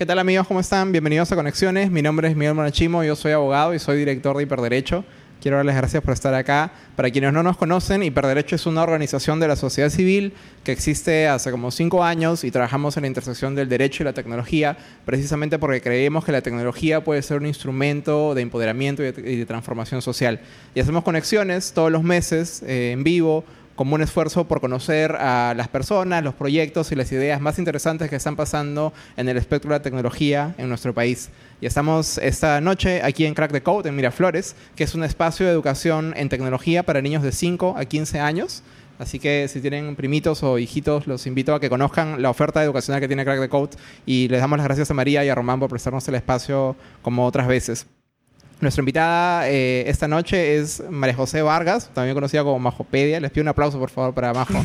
¿Qué tal amigos? ¿Cómo están? Bienvenidos a Conexiones. Mi nombre es Miguel Monachimo, yo soy abogado y soy director de Hiperderecho. Quiero darles gracias por estar acá. Para quienes no nos conocen, Hiperderecho es una organización de la sociedad civil que existe hace como cinco años y trabajamos en la intersección del derecho y la tecnología, precisamente porque creemos que la tecnología puede ser un instrumento de empoderamiento y de, transformación social. Y hacemos conexiones todos los meses eh, en vivo como un esfuerzo por conocer a las personas, los proyectos y las ideas más interesantes que están pasando en el espectro de la tecnología en nuestro país. Y estamos esta noche aquí en Crack the Code, en Miraflores, que es un espacio de educación en tecnología para niños de 5 a 15 años. Así que si tienen primitos o hijitos, los invito a que conozcan la oferta educacional que tiene Crack the Code y les damos las gracias a María y a Román por prestarnos el espacio como otras veces. Nuestra invitada eh, esta noche es María José Vargas, también conocida como Majopedia. Les pido un aplauso, por favor, para Majo.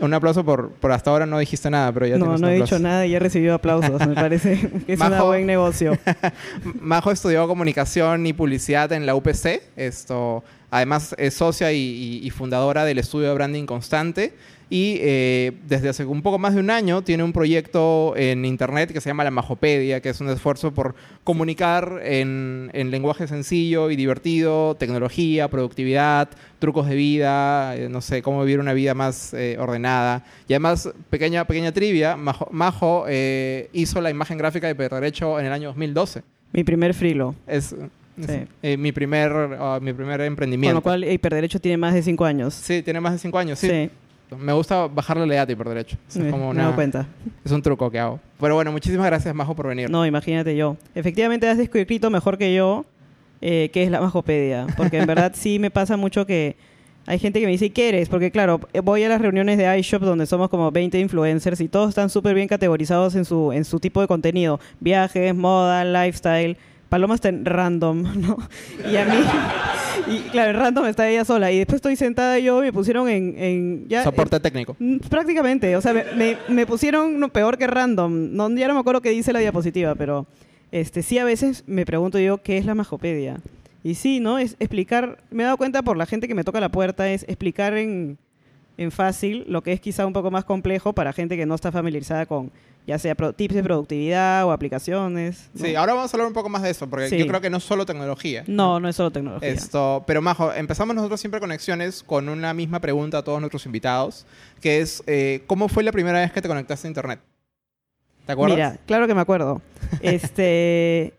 Un aplauso por, por hasta ahora no dijiste nada, pero ya No, no he dicho nada y he recibido aplausos. Me parece que es un buen negocio. Majo estudió comunicación y publicidad en la UPC. Esto, además, es socia y fundadora del estudio de branding constante y eh, desde hace un poco más de un año tiene un proyecto en internet que se llama La Majopedia, que es un esfuerzo por comunicar en, lenguaje sencillo y divertido, tecnología, productividad, trucos de vida, eh, no sé, cómo vivir una vida más eh, ordenada. Y además, pequeña, pequeña trivia, Majo, hizo la imagen gráfica de Derecho en el año 2012. Mi primer frilo. Es, mi, primer, ah, mi primer emprendimiento. Con lo cual, Hiperderecho tiene más de cinco años. Sí, tiene más de cinco años, sí. Me gusta bajarle la edad y por derecho. Es como una, me doy cuenta. Es un truco que hago. Pero bueno, muchísimas gracias, Majo, por venir. No, imagínate yo. Efectivamente, has descrito mejor que yo eh, qué es la Majopedia. Porque en verdad sí me pasa mucho que hay gente que me dice, ¿qué eres? Porque claro, voy a las reuniones de iShop donde somos como 20 influencers y todos están súper bien categorizados en su, en su tipo de contenido. Viajes, moda, lifestyle. Paloma está en random, ¿no? Y a mí, y claro, en random está ella sola. Y después estoy sentada yo y me pusieron en... ya, Soporte técnico. Mm, prácticamente, o sea, me, me, pusieron no, peor que random. No, ya no me acuerdo qué dice la diapositiva, pero este, sí a veces me pregunto yo qué es la majopedia. Y sí, ¿no? Es explicar, me he dado cuenta por la gente que me toca la puerta, es explicar en, en fácil lo que es quizá un poco más complejo para gente que no está familiarizada con ya sea tips de productividad o aplicaciones. Sí, ahora vamos a hablar un poco más de eso, porque yo creo que no es solo tecnología. No, no es solo tecnología. Esto, pero Majo, empezamos nosotros siempre conexiones con una misma pregunta a todos nuestros invitados, que es, eh, ¿cómo fue la primera vez que te conectaste a Internet? ¿Te acuerdas? Mira, claro que me acuerdo. este,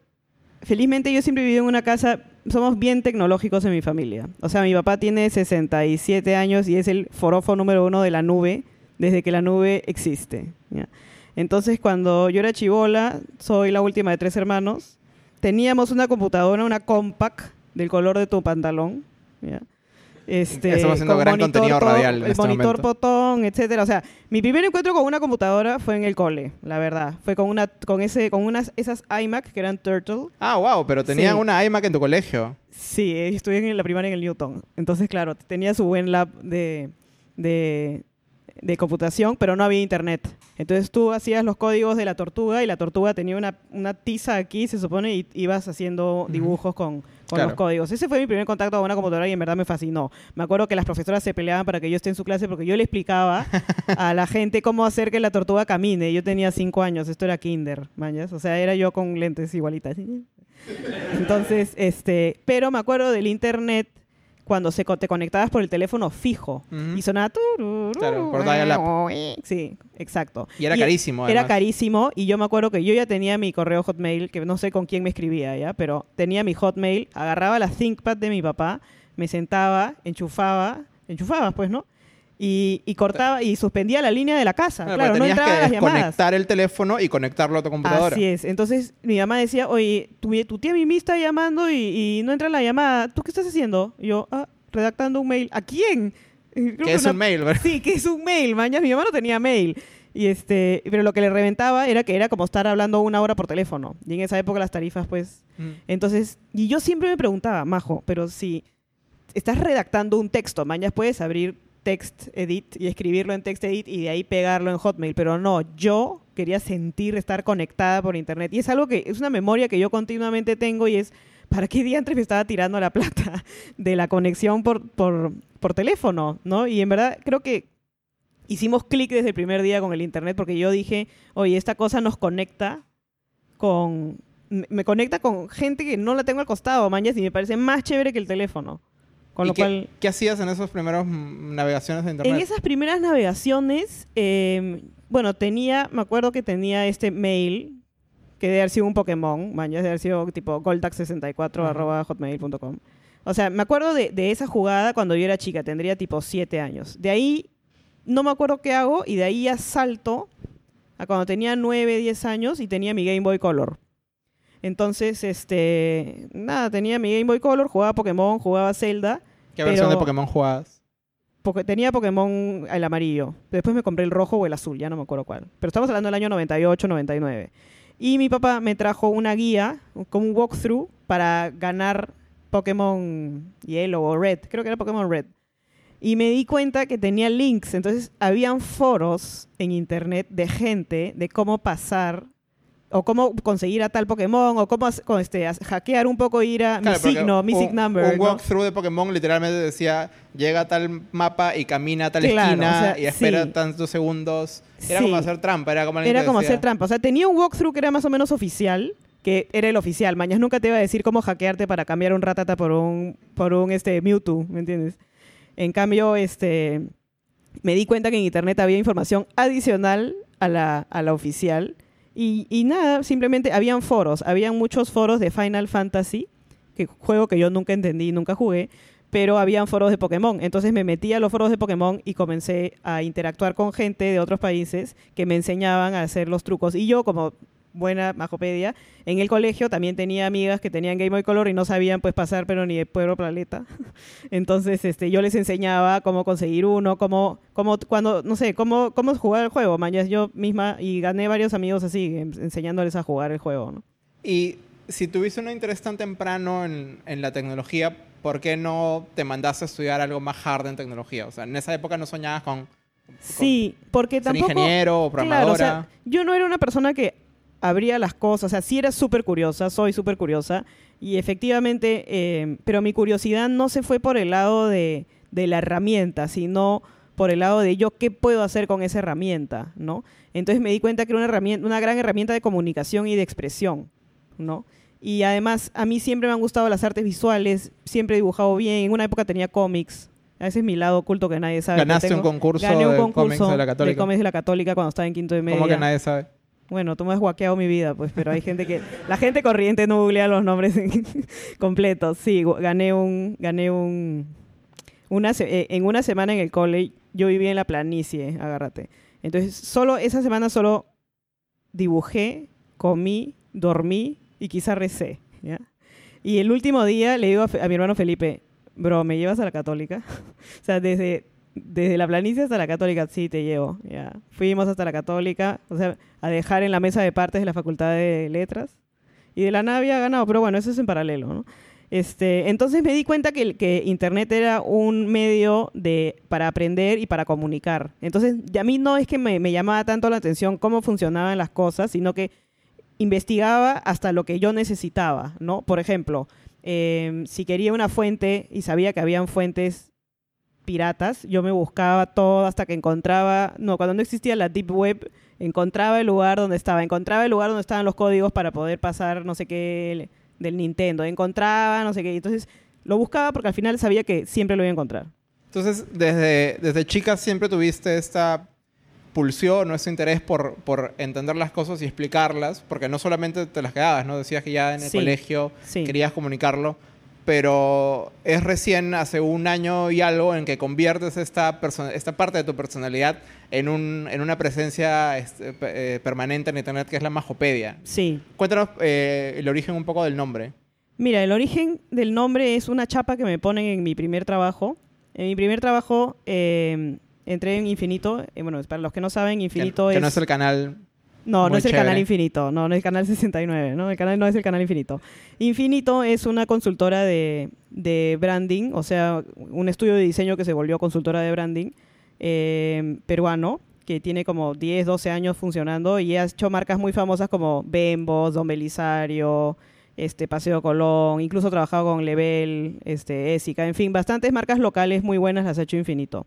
felizmente yo siempre viví en una casa, somos bien tecnológicos en mi familia. O sea, mi papá tiene 67 años y es el forofo número uno de la nube desde que la nube existe. ¿ya? Entonces, cuando yo era chivola, soy la última de tres hermanos, teníamos una computadora, una compact del color de tu pantalón. Este, Estamos haciendo gran contenido radial. el este monitor botón, etcétera. O sea, mi primer encuentro con una computadora fue en el cole, la verdad. Fue con una, con ese, con unas esas iMac que eran Turtle. Ah, wow, pero tenían una iMac en tu colegio. Sí, estuve en la primaria en el Newton. Entonces, claro, tenía su buen lab de, de, de computación, pero no había internet. Entonces tú hacías los códigos de la tortuga y la tortuga tenía una, una tiza aquí, se supone, y ibas haciendo dibujos con, los códigos. Ese fue mi primer contacto con una computadora y en verdad me fascinó. Me acuerdo que las profesoras se peleaban para que yo esté en su clase porque yo le explicaba a la gente cómo hacer que la tortuga camine. Yo tenía cinco años, esto era kinder, mañas. O sea, era yo con lentes igualitas. Entonces, este, pero me acuerdo del internet cuando se te conectabas por el teléfono fijo y sonaba claro, por la... Sí, exacto. Y era carísimo. Era carísimo y yo me acuerdo que yo ya tenía mi correo Hotmail, que no sé con quién me escribía ya, pero tenía mi Hotmail, agarraba la ThinkPad de mi papá, me sentaba, enchufaba, enchufabas pues, ¿no? Y, cortaba y suspendía la línea de la casa. Claro, no entraba que conectar el teléfono y conectarlo a tu computadora. Así es. Entonces mi mamá decía, oye, tu, tía Mimi está llamando y, no entra la llamada. ¿Tú qué estás haciendo? Y yo, ah, redactando un mail. ¿A quién? ¿Qué es un mail, ¿verdad? Sí, que es un mail. Mañana mi mamá no tenía mail. Y este, pero lo que le reventaba era que era como estar hablando una hora por teléfono. Y en esa época las tarifas, pues. Mm. Entonces, y yo siempre me preguntaba, Majo, pero si estás redactando un texto, mañana puedes abrir text edit y escribirlo en text edit y de ahí pegarlo en Hotmail, pero no, yo quería sentir estar conectada por internet y es algo que es una memoria que yo continuamente tengo y es ¿para qué día antes me estaba tirando la plata de la conexión por, por, por teléfono? ¿no? Y en verdad creo que hicimos clic desde el primer día con el internet porque yo dije, oye, esta cosa nos conecta con... Me conecta con gente que no la tengo al costado, mañas, y me parece más chévere que el teléfono. Con ¿Y lo qué, cual... qué hacías en esos primeros mm, navegaciones de internet? En esas primeras navegaciones, eh, bueno, tenía, me acuerdo que tenía este mail que debe haber sido un Pokémon, man, ya debe haber sido tipo goldax64 arroba hotmail.com. O sea, me acuerdo de, de esa jugada cuando yo era chica, tendría tipo 7 años. De ahí no me acuerdo qué hago y de ahí ya salto a cuando tenía 9, 10 años y tenía mi Game Boy Color. Entonces, este, nada, tenía mi Game Boy Color, jugaba Pokémon, jugaba Zelda. ¿Qué versión de Pokémon jugabas? porque tenía Pokémon el amarillo. Después me compré el rojo o el azul, ya no me acuerdo cuál. Pero estamos hablando del año 98, 99. Y mi papá me trajo una guía, como un walkthrough, para ganar Pokémon Yellow o Red. Creo que era Pokémon Red. Y me di cuenta que tenía links. Entonces, habían foros en internet de gente de cómo pasar o cómo conseguir a tal Pokémon o cómo con este, hackear un poco, ir a Claro, mi signo, mi un, sig number. Un ¿no? walkthrough de Pokémon literalmente decía, llega a tal mapa y camina a tal Claro, esquina o sea, y espera sí. tantos segundos. Era Sí. como hacer trampa, era como Era como decía, hacer trampa. O sea, tenía un walkthrough que era más o menos oficial, que era el oficial. Mañas nunca te iba a decir cómo hackearte para cambiar un ratata por un, por un este, Mewtwo, ¿me entiendes? En cambio, este, me di cuenta que en internet había información adicional a la, a la oficial. Y, y nada, simplemente habían foros. Habían muchos foros de Final Fantasy, que juego que yo nunca entendí, nunca jugué, pero habían foros de Pokémon. Entonces me metí a los foros de Pokémon y comencé a interactuar con gente de otros países que me enseñaban a hacer los trucos. Y yo, como buena majopedia, en el colegio también tenía amigas que tenían Game Boy Color y no sabían pues pasar, pero ni de Pueblo Planeta. Entonces, este, yo les enseñaba cómo conseguir uno, cómo, cómo cuando, no sé, cómo, cómo jugar el juego, mañas yo misma, y gané varios amigos así, en- enseñándoles a jugar el juego, ¿no? Y si tuviste un interés tan temprano en, en la tecnología, ¿por qué no te mandaste a estudiar algo más hard en tecnología? O sea, en esa época no soñabas con Sí, porque ser tampoco... ingeniero o programadora. Claro, o sea, yo no era una persona que abría las cosas, o sea, sí era súper curiosa, soy súper curiosa, y efectivamente, eh, pero mi curiosidad no se fue por el lado de, de la herramienta, sino por el lado de yo qué puedo hacer con esa herramienta, ¿no? Entonces me di cuenta que era una, herramienta, una gran herramienta de comunicación y de expresión, ¿no? Y además, a mí siempre me han gustado las artes visuales, siempre he dibujado bien, en una época tenía cómics, ese es mi lado oculto que nadie sabe. que Ganaste un tengo. concurso Gané un de concurso cómics de la Católica. cómics de la Católica cuando estaba en quinto de media. ¿Cómo que nadie sabe? Bueno, tú me has guaqueado mi vida, pues, pero hay gente que... La gente corriente no googlea los nombres completos. Sí, gané un... Gané un una eh, en una semana en el cole, yo vivía en la planicie, agárrate. Entonces, solo esa semana solo dibujé, comí, dormí y quizá recé. Y el último día le digo a, a mi hermano Felipe, bro, ¿me llevas a la católica? o sea, desde, desde la planicie hasta la católica, sí, te llevo. Ya. Fuimos hasta la católica, o sea, a dejar en la mesa de partes de la Facultad de Letras. Y de la nada había ganado, pero bueno, eso es en paralelo, ¿no? Este, entonces me di cuenta que, que Internet era un medio de, para aprender y para comunicar. Entonces, a mí no es que me, me llamaba tanto la atención cómo funcionaban las cosas, sino que investigaba hasta lo que yo necesitaba, ¿no? Por ejemplo, eh, si quería una fuente y sabía que habían fuentes piratas, yo me buscaba todo hasta que encontraba, no, cuando no existía la Deep Web, encontraba el lugar donde estaba, encontraba el lugar donde estaban los códigos para poder pasar no sé qué del Nintendo, encontraba no sé qué, entonces lo buscaba porque al final sabía que siempre lo iba a encontrar. Entonces, desde, desde chica siempre tuviste esta pulsión o ese interés por, por entender las cosas y explicarlas, porque no solamente te las quedabas, ¿no? Decías que ya en el Sí, colegio sí. querías comunicarlo, pero es recién hace un año y algo en que conviertes esta, esta parte de tu personalidad en, un, en una presencia este, eh, permanente en Internet que es la Majopedia. Sí. Cuéntanos eh, el origen un poco del nombre. Mira, el origen del nombre es una chapa que me ponen en mi primer trabajo. En mi primer trabajo eh, entré en Infinito. Eh, bueno, para los que no saben, Que, Infinito que es... no es el canal No, no es el canal. Infinito, no, no es el canal 69, ¿no? El canal no es el canal Infinito. Infinito es una consultora de, de branding, o sea, un estudio de diseño que se volvió consultora de branding eh, peruano, que tiene como 10, 12 años funcionando y ha hecho marcas muy famosas como Bembos, Don Belisario, este, Paseo Colón, incluso ha trabajado con Level, este, Ésica, en fin, bastantes marcas locales muy buenas las ha hecho Infinito.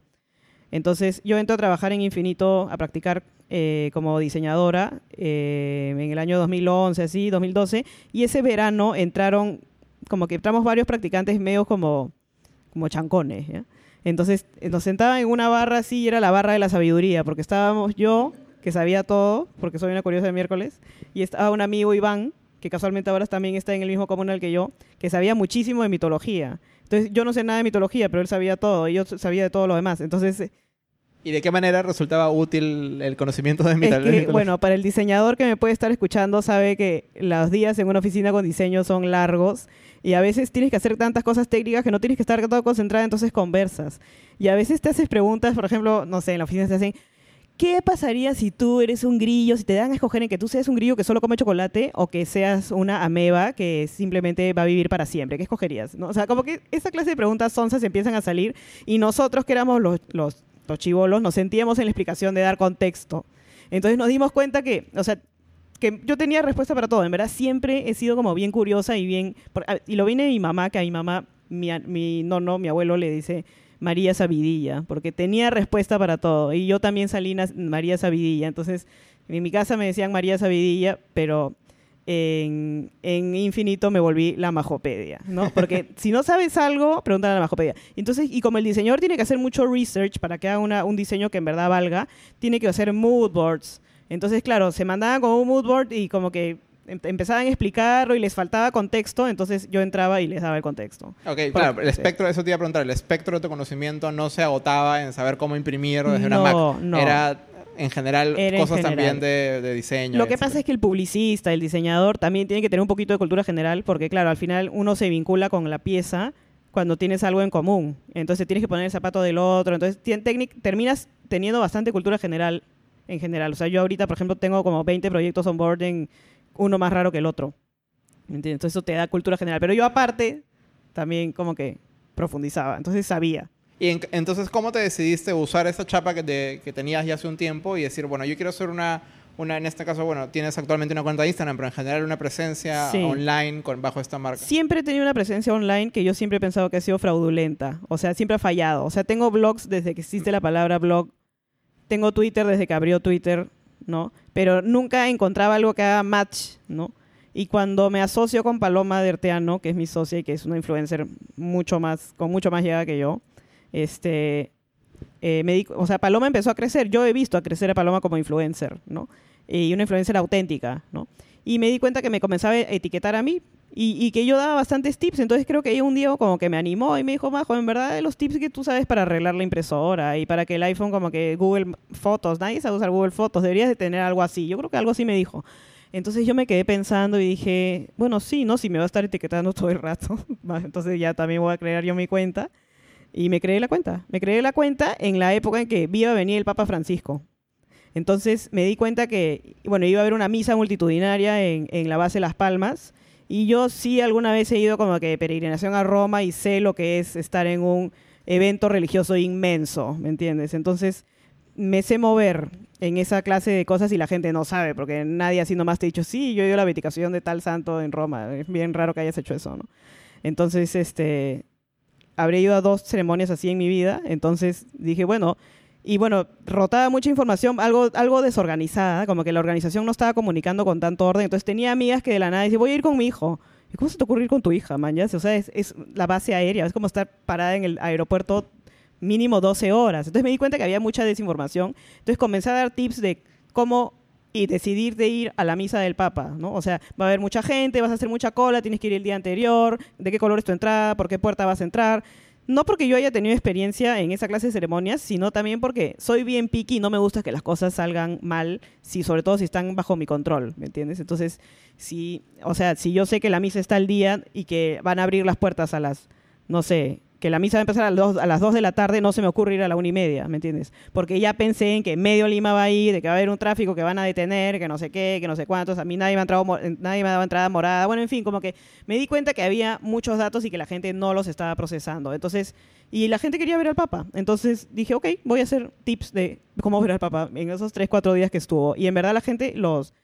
Entonces yo entro a trabajar en Infinito, a practicar eh, como diseñadora eh, en el año 2011, así, 2012, y ese verano entraron, como que entramos varios practicantes medios como, como chancones. Entonces nos sentaban en una barra así, y era la barra de la sabiduría, porque estábamos yo, que sabía todo, porque soy una curiosa de miércoles, y estaba un amigo Iván, que casualmente ahora también está en el mismo comunal que yo, que sabía muchísimo de mitología. Entonces yo no sé nada de mitología, pero él sabía todo y yo sabía de todo lo demás. Entonces... ¿Y de qué manera resultaba útil el conocimiento de mitología? bueno, para el diseñador que me puede estar escuchando sabe que los días en una oficina con diseño son largos y a veces tienes que hacer tantas cosas técnicas que no tienes que estar todo concentrada, entonces conversas. Y a veces te haces preguntas, por ejemplo, no sé, en la oficina te hacen, ¿Qué pasaría si tú eres un grillo, si te dan a escoger en que tú seas un grillo que solo come chocolate o que seas una ameba que simplemente va a vivir para siempre? ¿Qué escogerías? ¿No? O sea, como que esa clase de preguntas sonzas empiezan a salir y nosotros que éramos los, los, los chivolos nos sentíamos en la explicación de dar contexto. Entonces nos dimos cuenta que, o sea, que yo tenía respuesta para todo. En verdad siempre he sido como bien curiosa y bien... Y lo viene mi mamá, que a mi mamá, mi, mi no, no, mi abuelo le dice María Sabidilla, porque tenía respuesta para todo. Y yo también salí María Sabidilla. Entonces, en mi casa me decían María Sabidilla, pero en, Infinito me volví la majopedia, ¿no? Porque si no sabes algo, pregúntale a la majopedia. Entonces, y como el diseñador tiene que hacer mucho research para que haga un diseño que en verdad valga, tiene que hacer mood boards. Entonces, claro, se mandaban con un mood board y como que empezaban a explicarlo y les faltaba contexto, entonces yo entraba y les daba el contexto. Ok, claro, el espectro, eso te iba a preguntar, el espectro de tu conocimiento no se agotaba en saber cómo imprimir desde una Mac. No. Era en general cosas también de, diseño. Lo que pasa es que el publicista, el diseñador, también tiene que tener un poquito de cultura general, porque claro, al final uno se vincula con la pieza cuando tienes algo en común. Entonces tienes que poner el zapato del otro. Entonces terminas teniendo bastante cultura general en general. O sea, yo ahorita, por ejemplo, tengo como 20 proyectos on board en uno más raro que el otro. ¿Entiendes? Entonces eso te da cultura general. Pero yo aparte también como que profundizaba, entonces sabía. Y entonces, ¿cómo te decidiste usar esa chapa que, que tenías ya hace un tiempo y decir, bueno, yo quiero hacer una, una, en este caso, bueno, tienes actualmente una cuenta de Instagram, pero en general una presencia online con, bajo esta marca. Siempre he tenido una presencia online que yo siempre he pensado que ha sido fraudulenta. O sea, siempre ha fallado. O sea, tengo blogs desde que existe la palabra blog. Tengo Twitter desde que abrió Twitter. ¿no? Pero nunca encontraba algo que haga match, ¿no? Y cuando me asocio con Paloma Derteano, que es mi socia y que es una influencer mucho más, con mucho más llegada que yo, este, eh, me o sea, Paloma empezó a crecer. Yo he visto a crecer a Paloma como influencer, ¿no? Y una influencer auténtica, ¿no? Y me di cuenta que me comenzaba a etiquetar a mí y, que yo daba bastantes tips. Entonces creo que ahí un día como que me animó y me dijo, Majo, en verdad los tips que tú sabes para arreglar la impresora y para que el iPhone como que Google Fotos, nadie sabe usar Google Fotos, deberías de tener algo así. Yo creo que algo así me dijo. Entonces yo me quedé pensando y dije, bueno, sí, ¿no? Si me va a estar etiquetando todo el rato, entonces ya también voy a crear yo mi cuenta. Y me creé la cuenta. Me creé la cuenta en la época en que iba a venir el Papa Francisco. Entonces me di cuenta que, bueno, iba a haber una misa multitudinaria en, en la base Las Palmas y yo sí alguna vez he ido como que de peregrinación a Roma y sé lo que es estar en un evento religioso inmenso, ¿me entiendes? Entonces me sé mover en esa clase de cosas y la gente no sabe, porque nadie así nomás te ha dicho, sí, yo he ido a la beatificación de tal santo en Roma. Es bien raro que hayas hecho eso, ¿no? Entonces, este, habré ido a dos ceremonias así en mi vida, entonces dije, bueno, y bueno, rotaba mucha información, algo, algo desorganizada, como que la organización no estaba comunicando con tanto orden. Entonces tenía amigas que de la nada decían, voy a ir con mi hijo. ¿Y cómo se te ocurre ir con tu hija, man? O sea, es, es, la base aérea, es como estar parada en el aeropuerto mínimo 12 horas. Entonces me di cuenta que había mucha desinformación. Entonces comencé a dar tips de cómo y decidir de ir a la misa del Papa, ¿no? O sea, va a haber mucha gente, vas a hacer mucha cola, tienes que ir el día anterior, de qué color es tu entrada, por qué puerta vas a entrar no porque yo haya tenido experiencia en esa clase de ceremonias, sino también porque soy bien picky y no me gusta que las cosas salgan mal, si, sobre todo si están bajo mi control, ¿me entiendes? Entonces, si, o sea, si yo sé que la misa está al día y que van a abrir las puertas a las, no sé, que la misa va a empezar a 2, a las de la tarde, no se me ocurre ir a la una y media, ¿me entiendes? Porque ya pensé en que medio Lima va a ir, de que va a haber un tráfico que van a detener, que no sé qué, que no sé cuántos, a mí nadie me ha entrado, nadie me ha dado entrada morada, bueno, en fin, como que me di cuenta que había muchos datos y que la gente no los estaba procesando. Entonces, y la gente quería ver al Papa. Entonces dije, ok, voy a hacer tips de cómo ver al Papa en esos tres, cuatro días que estuvo. Y en verdad la gente, los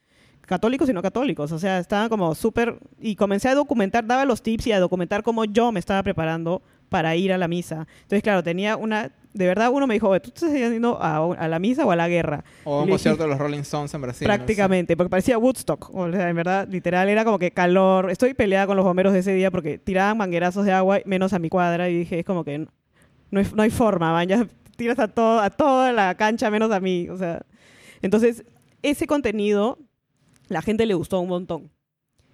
católicos y no católicos. O sea, estaban como súper... Y comencé a documentar, daba los tips y a documentar cómo yo me estaba preparando para ir a la misa. Entonces, claro, tenía una de verdad uno me dijo, "Oye, ¿tú te estás yendo a, a la misa o a la guerra? O un concierto de los Rolling Stones en Brasil. no sé. Prácticamente, porque parecía Woodstock. O sea, en verdad, literal, era como que calor. Estoy peleada con los bomberos de ese día porque tiraban manguerazos de agua menos a mi cuadra y dije, es como que no, no hay, no hay forma, man, ya tiras a, todo, a toda la cancha menos a mí. O sea, entonces, ese contenido, la gente le gustó un montón.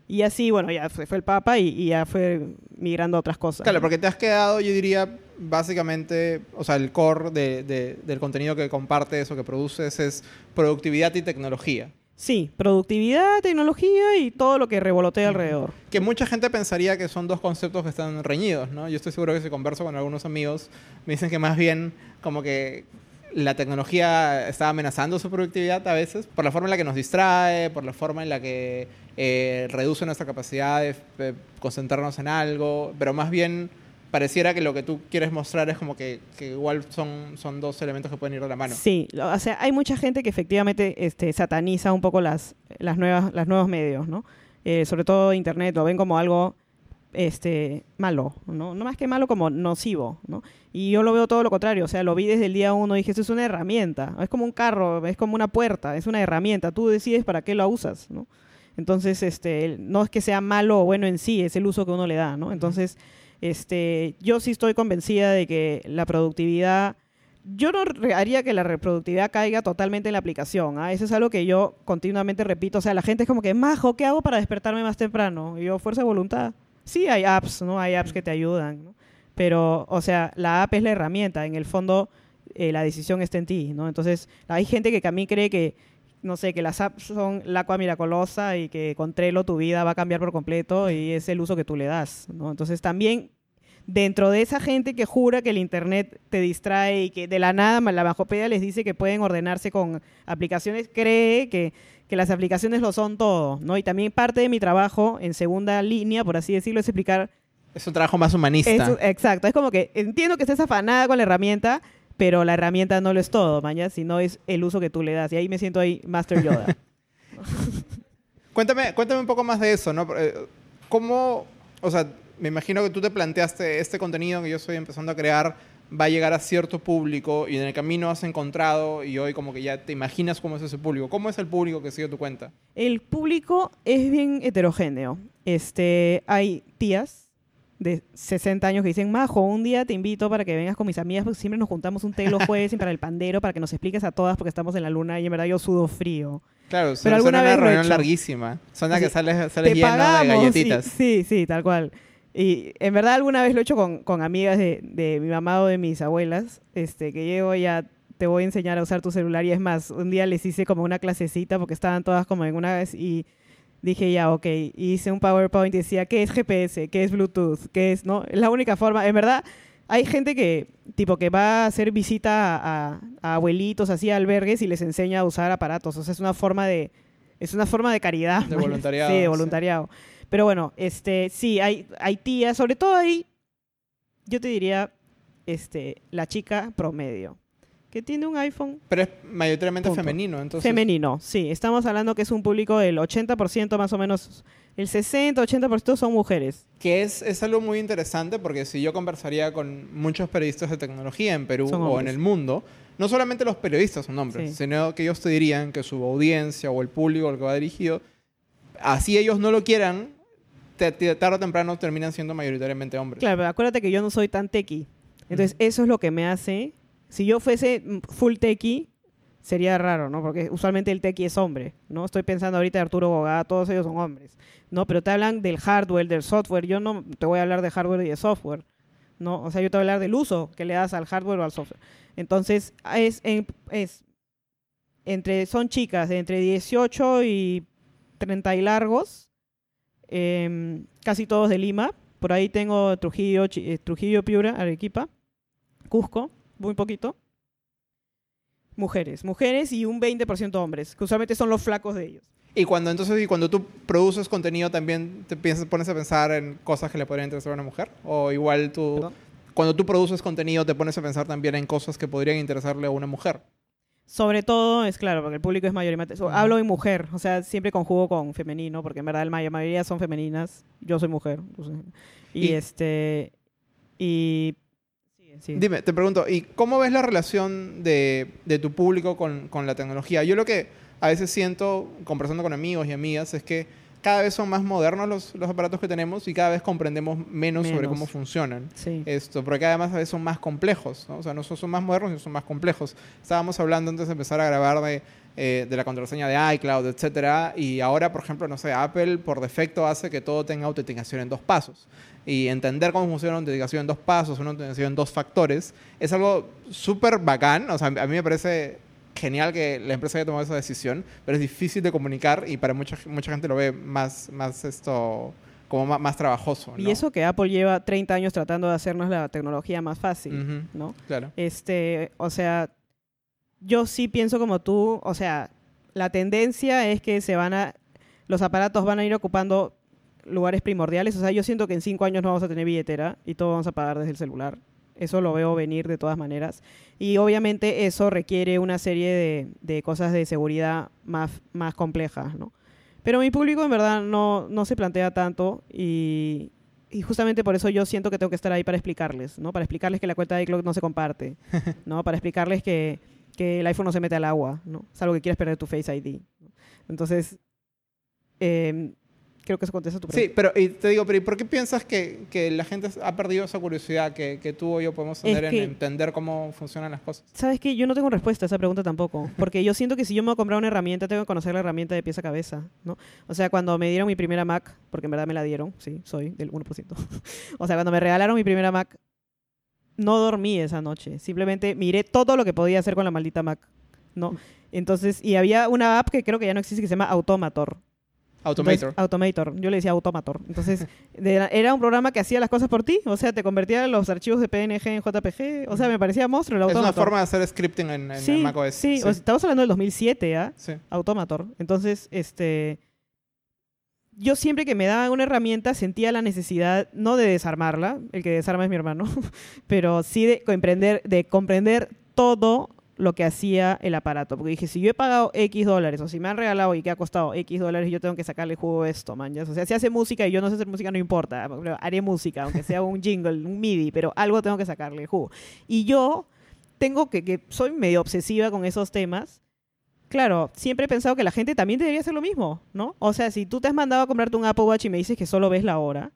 Y así, bueno, ya fue, fue el Papa y, y ya fue migrando a otras cosas. Claro, porque te has quedado, yo diría, básicamente, o sea, el core de- de- del contenido que compartes o que produces es productividad y tecnología. Sí, productividad, tecnología y todo lo que revolotea alrededor. Que mucha gente pensaría que son dos conceptos que están reñidos, ¿no? Yo estoy seguro que si converso con algunos amigos, me dicen que más bien como que la tecnología está amenazando su productividad a veces por la forma en la que nos distrae, por la forma en la que eh, reduce nuestra capacidad de concentrarnos en algo, pero más bien pareciera que lo que tú quieres mostrar es como que, que igual son, dos elementos que pueden ir de la mano. Sí, o sea, hay mucha gente que efectivamente este, sataniza un poco las, las nuevas, los nuevos medios, ¿no? Eh, sobre todo Internet, lo ven como algo este, malo, ¿no? No más que malo, como nocivo, ¿no? Y yo lo veo todo lo contrario, o sea, lo vi desde el día uno dije, esto es una herramienta, es como un carro, es como una puerta, es una herramienta, tú decides para qué lo usas, ¿no? Entonces, este, no es que sea malo o bueno en sí, es el uso que uno le da, ¿no? Entonces, este, yo sí estoy convencida de que la productividad, yo no haría que la reproductividad caiga totalmente en la aplicación, ¿ah? Eso es algo que yo continuamente repito, o sea, la gente es como que, majo, ¿qué hago para despertarme más temprano? Y yo, fuerza de voluntad. Sí, hay apps, ¿no? Hay apps que te ayudan, ¿no? Pero, o sea, la app es la herramienta, en el fondo eh, la decisión está en ti, ¿no? Entonces, hay gente que a mí cree que, no sé, que las apps son la agua miraculosa y que con Trello tu vida va a cambiar por completo y es el uso que tú le das, ¿no? Entonces, también dentro de esa gente que jura que el internet te distrae y que de la nada la Bajopedia les dice que pueden ordenarse con aplicaciones, cree que, que las aplicaciones lo son todo, ¿no? Y también parte de mi trabajo en segunda línea, por así decirlo, es explicar Es un trabajo más humanista. eso, exacto, es como que entiendo que estés afanada con la herramienta, pero la herramienta no lo es todo, mañana, sino es el uso que tú le das. Y ahí me siento ahí Master Yoda. Cuéntame, cuéntame un poco más de eso, ¿no? Eh, ¿Cómo, o sea, me imagino que tú te planteaste este contenido que yo estoy empezando a crear va a llegar a cierto público y en el camino has encontrado y hoy como que ya te imaginas cómo es ese público. ¿Cómo es el público que sigue tu cuenta? El público es bien heterogéneo. Este, hay tías de 60 años que dicen, Majo, un día te invito para que vengas con mis amigas, porque siempre nos juntamos un té los jueves y para el pandero, para que nos expliques a todas, porque estamos en la luna y en verdad yo sudo frío. Claro, Pero suena alguna una vez lo he reunión hecho. larguísima. Suena Así, que sales, sales lleno de y- galletitas. Sí, sí, tal cual. Y en verdad alguna vez lo he hecho con, con amigas de, de mi mamá o de mis abuelas, este, que llego ya te voy a enseñar a usar tu celular y es más, un día les hice como una clasecita porque estaban todas como en una vez y dije ya, ok, hice un PowerPoint y decía, ¿qué es GPS? ¿Qué es Bluetooth? ¿Qué es, no? Es la única forma, en verdad, hay gente que, tipo, que va a hacer visita a, a abuelitos, así, a albergues y les enseña a usar aparatos, o sea, es una forma de, es una forma de caridad. De ¿no? voluntariado, Sí, de sí. voluntariado. Pero bueno, este, sí, hay, hay tías, sobre todo ahí, yo te diría, este, la chica promedio, que tiene un iPhone Pero es mayoritariamente Punto. femenino, entonces... femenino, sí. Estamos hablando que es un público del 80% más o menos, el 60, 80% son mujeres. Que es, es algo muy interesante porque si yo conversaría con muchos periodistas de tecnología en Perú Son o en el mundo, no solamente los periodistas son hombres, Sí. sino que ellos te dirían que su audiencia o el público al que va dirigido, así ellos no lo quieran, tarde o temprano terminan siendo mayoritariamente hombres. Claro, pero acuérdate que yo no soy tan tequi. Entonces, eso es lo que me hace. Si yo fuese mm, full tequi, sería raro, ¿no? Porque usualmente el tequi es hombre, ¿no? Estoy pensando ahorita de Arturo Bogada, todos ellos son hombres, ¿no? Pero te hablan del hardware, del software. Yo no te voy a hablar de hardware y de software, ¿no? O sea, yo te voy a hablar del uso que le das al hardware o al software. Entonces, es, es entre, son chicas de entre 18 y 30 y largos, em, casi todos de Lima. Por ahí tengo Trujillo, eh, Trujillo, Piura, Arequipa, Cusco, muy poquito. Mujeres, mujeres y un 20% hombres, que usualmente son los flacos de ellos. Y cuando entonces y cuando tú produces contenido también te piensas, pones a pensar en cosas que le podrían interesar a una mujer o igual tú Perdón. cuando tú produces contenido te pones a pensar también en cosas que podrían interesarle a una mujer. Sobre todo, es claro, porque el público es mayoritariamente... so-. Hablo en mujer, o sea, siempre conjugo con femenino, porque en verdad la may- mayoría son femeninas. Yo soy mujer. entonces- y, Y- este... Y... sí. Dime, te pregunto, ¿y cómo ves la relación de, de tu público con, con la tecnología? Yo lo que a veces siento, conversando con amigos y amigas, es que cada vez son más modernos los, los aparatos que tenemos y cada vez comprendemos menos, sobre cómo funcionan. Sí. Esto, porque además a veces son más complejos, ¿no? O sea, no son, son más modernos, sino son más complejos. Estábamos hablando antes de empezar a grabar de, eh, de la contraseña de iCloud, etcétera, y ahora, por ejemplo, no sé, Apple por defecto hace que todo tenga autenticación en dos pasos. Y entender cómo funciona una autenticación en dos pasos, una autenticación en dos factores, es algo súper bacán. O sea, a mí me parece genial que la empresa haya tomado esa decisión, pero es difícil de comunicar y para mucha, mucha gente lo ve más, más esto como más, más trabajoso. Y ¿no? eso que Apple lleva 30 años tratando de hacernos la tecnología más fácil, Ujú, ¿no? Claro. Este, o sea, yo sí pienso como tú, o sea, la tendencia es que se van a, los aparatos van a ir ocupando lugares primordiales, o sea, yo siento que en cinco años no vamos a tener billetera y todo vamos a pagar desde el celular. Eso lo veo venir de todas maneras. Y obviamente eso requiere una serie de, de cosas de seguridad más, más complejas, ¿no? Pero mi público en verdad no, no se plantea tanto y, y justamente por eso yo siento que tengo que estar ahí para explicarles, ¿no? Para explicarles que la cuenta de iCloud no se comparte, ¿no? Para explicarles que, que el iPhone no se mete al agua, ¿no? Salvo que quieras perder tu Face ID. Entonces, eh, creo que eso contesta tu pregunta. Sí, pero y te digo, pero ¿y por qué piensas que, que la gente ha perdido esa curiosidad que, que tú o yo podemos tener en que- entender cómo funcionan las cosas? ¿Sabes qué? Yo no tengo respuesta a esa pregunta tampoco. Porque yo siento que si yo me voy a comprar una herramienta, tengo que conocer la herramienta de pieza a cabeza, ¿no? O sea, cuando me dieron mi primera Mac, porque en verdad me la dieron, sí, soy del 1%. o sea, cuando me regalaron mi primera Mac, no dormí esa noche. Simplemente miré todo lo que podía hacer con la maldita Mac, ¿no? Entonces, y había una app que creo que ya no existe que se llama Automator. Automator. Entonces, Automator. Yo le decía Automator. Entonces, de- era un programa que hacía las cosas por ti. O sea, te convertía los archivos de PNG en JPG. O sea, me parecía monstruo el es Automator. una forma de hacer scripting en, en sí, macOS. Sí, Sí, o sea, estamos hablando del 2007, ¿ah? sí. Automator. Entonces, este... Yo siempre que me daban una herramienta sentía la necesidad, no de desarmarla, el que desarma es mi hermano, pero sí de comprender, de comprender todo lo que hacía el aparato. Porque dije, si yo he pagado X dólares, o si me han regalado y que ha costado X dólares, yo tengo que sacarle jugo a esto, man. ¿ya? O sea, si hace música y yo no sé hacer música, no importa. pero Haré música, aunque sea un jingle, un MIDI, pero algo tengo que sacarle jugo. Y yo tengo que, que soy medio obsesiva con esos temas. Claro, siempre he pensado que la gente también debería hacer lo mismo, ¿no? O sea, si tú te has mandado a comprarte un Apple Watch y me dices que solo ves la hora,